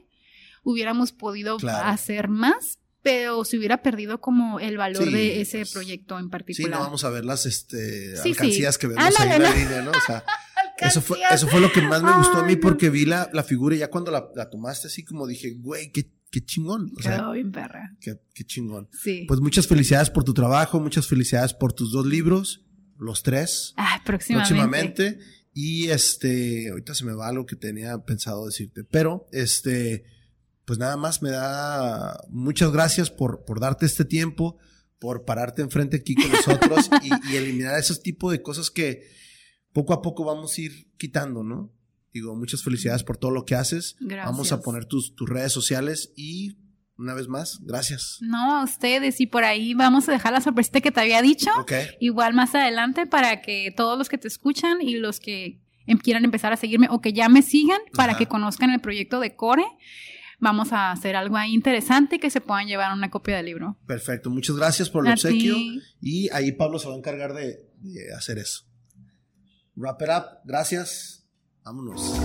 hubiéramos podido hacer más, pero se hubiera perdido como el valor de ese proyecto en particular. Sí, no vamos a ver las este, alcancías que vemos ahí en la línea, ¿no? O sea, eso fue, eso fue lo que más me gustó a mí porque vi la, la figura y ya cuando la, la, tomaste así como dije, güey, qué, qué chingón. O Quedó bien perra. Qué, qué chingón. Sí. Pues muchas felicidades por tu trabajo, muchas felicidades por tus dos libros, los tres. Ah, próximamente. Próximamente. Y este, ahorita se me va algo que tenía pensado decirte, pero este pues nada más me da muchas gracias por, por darte este tiempo, por pararte enfrente aquí con nosotros y, eliminar esos tipos de cosas que poco a poco vamos a ir quitando, ¿no? Digo, muchas felicidades por todo lo que haces. Gracias. Vamos a poner tus, tus redes sociales y una vez más, gracias. No, a ustedes. Y por ahí vamos a dejar la sorpresa que te había dicho. Okay. Igual más adelante para que todos los que te escuchan y los que em, quieran empezar a seguirme o que ya me sigan para que conozcan el proyecto de Core vamos a hacer algo ahí interesante y que se puedan llevar una copia del libro. Perfecto, muchas gracias por el obsequio y ahí Pablo se va a encargar de, de hacer eso. Wrap it up, gracias, vámonos.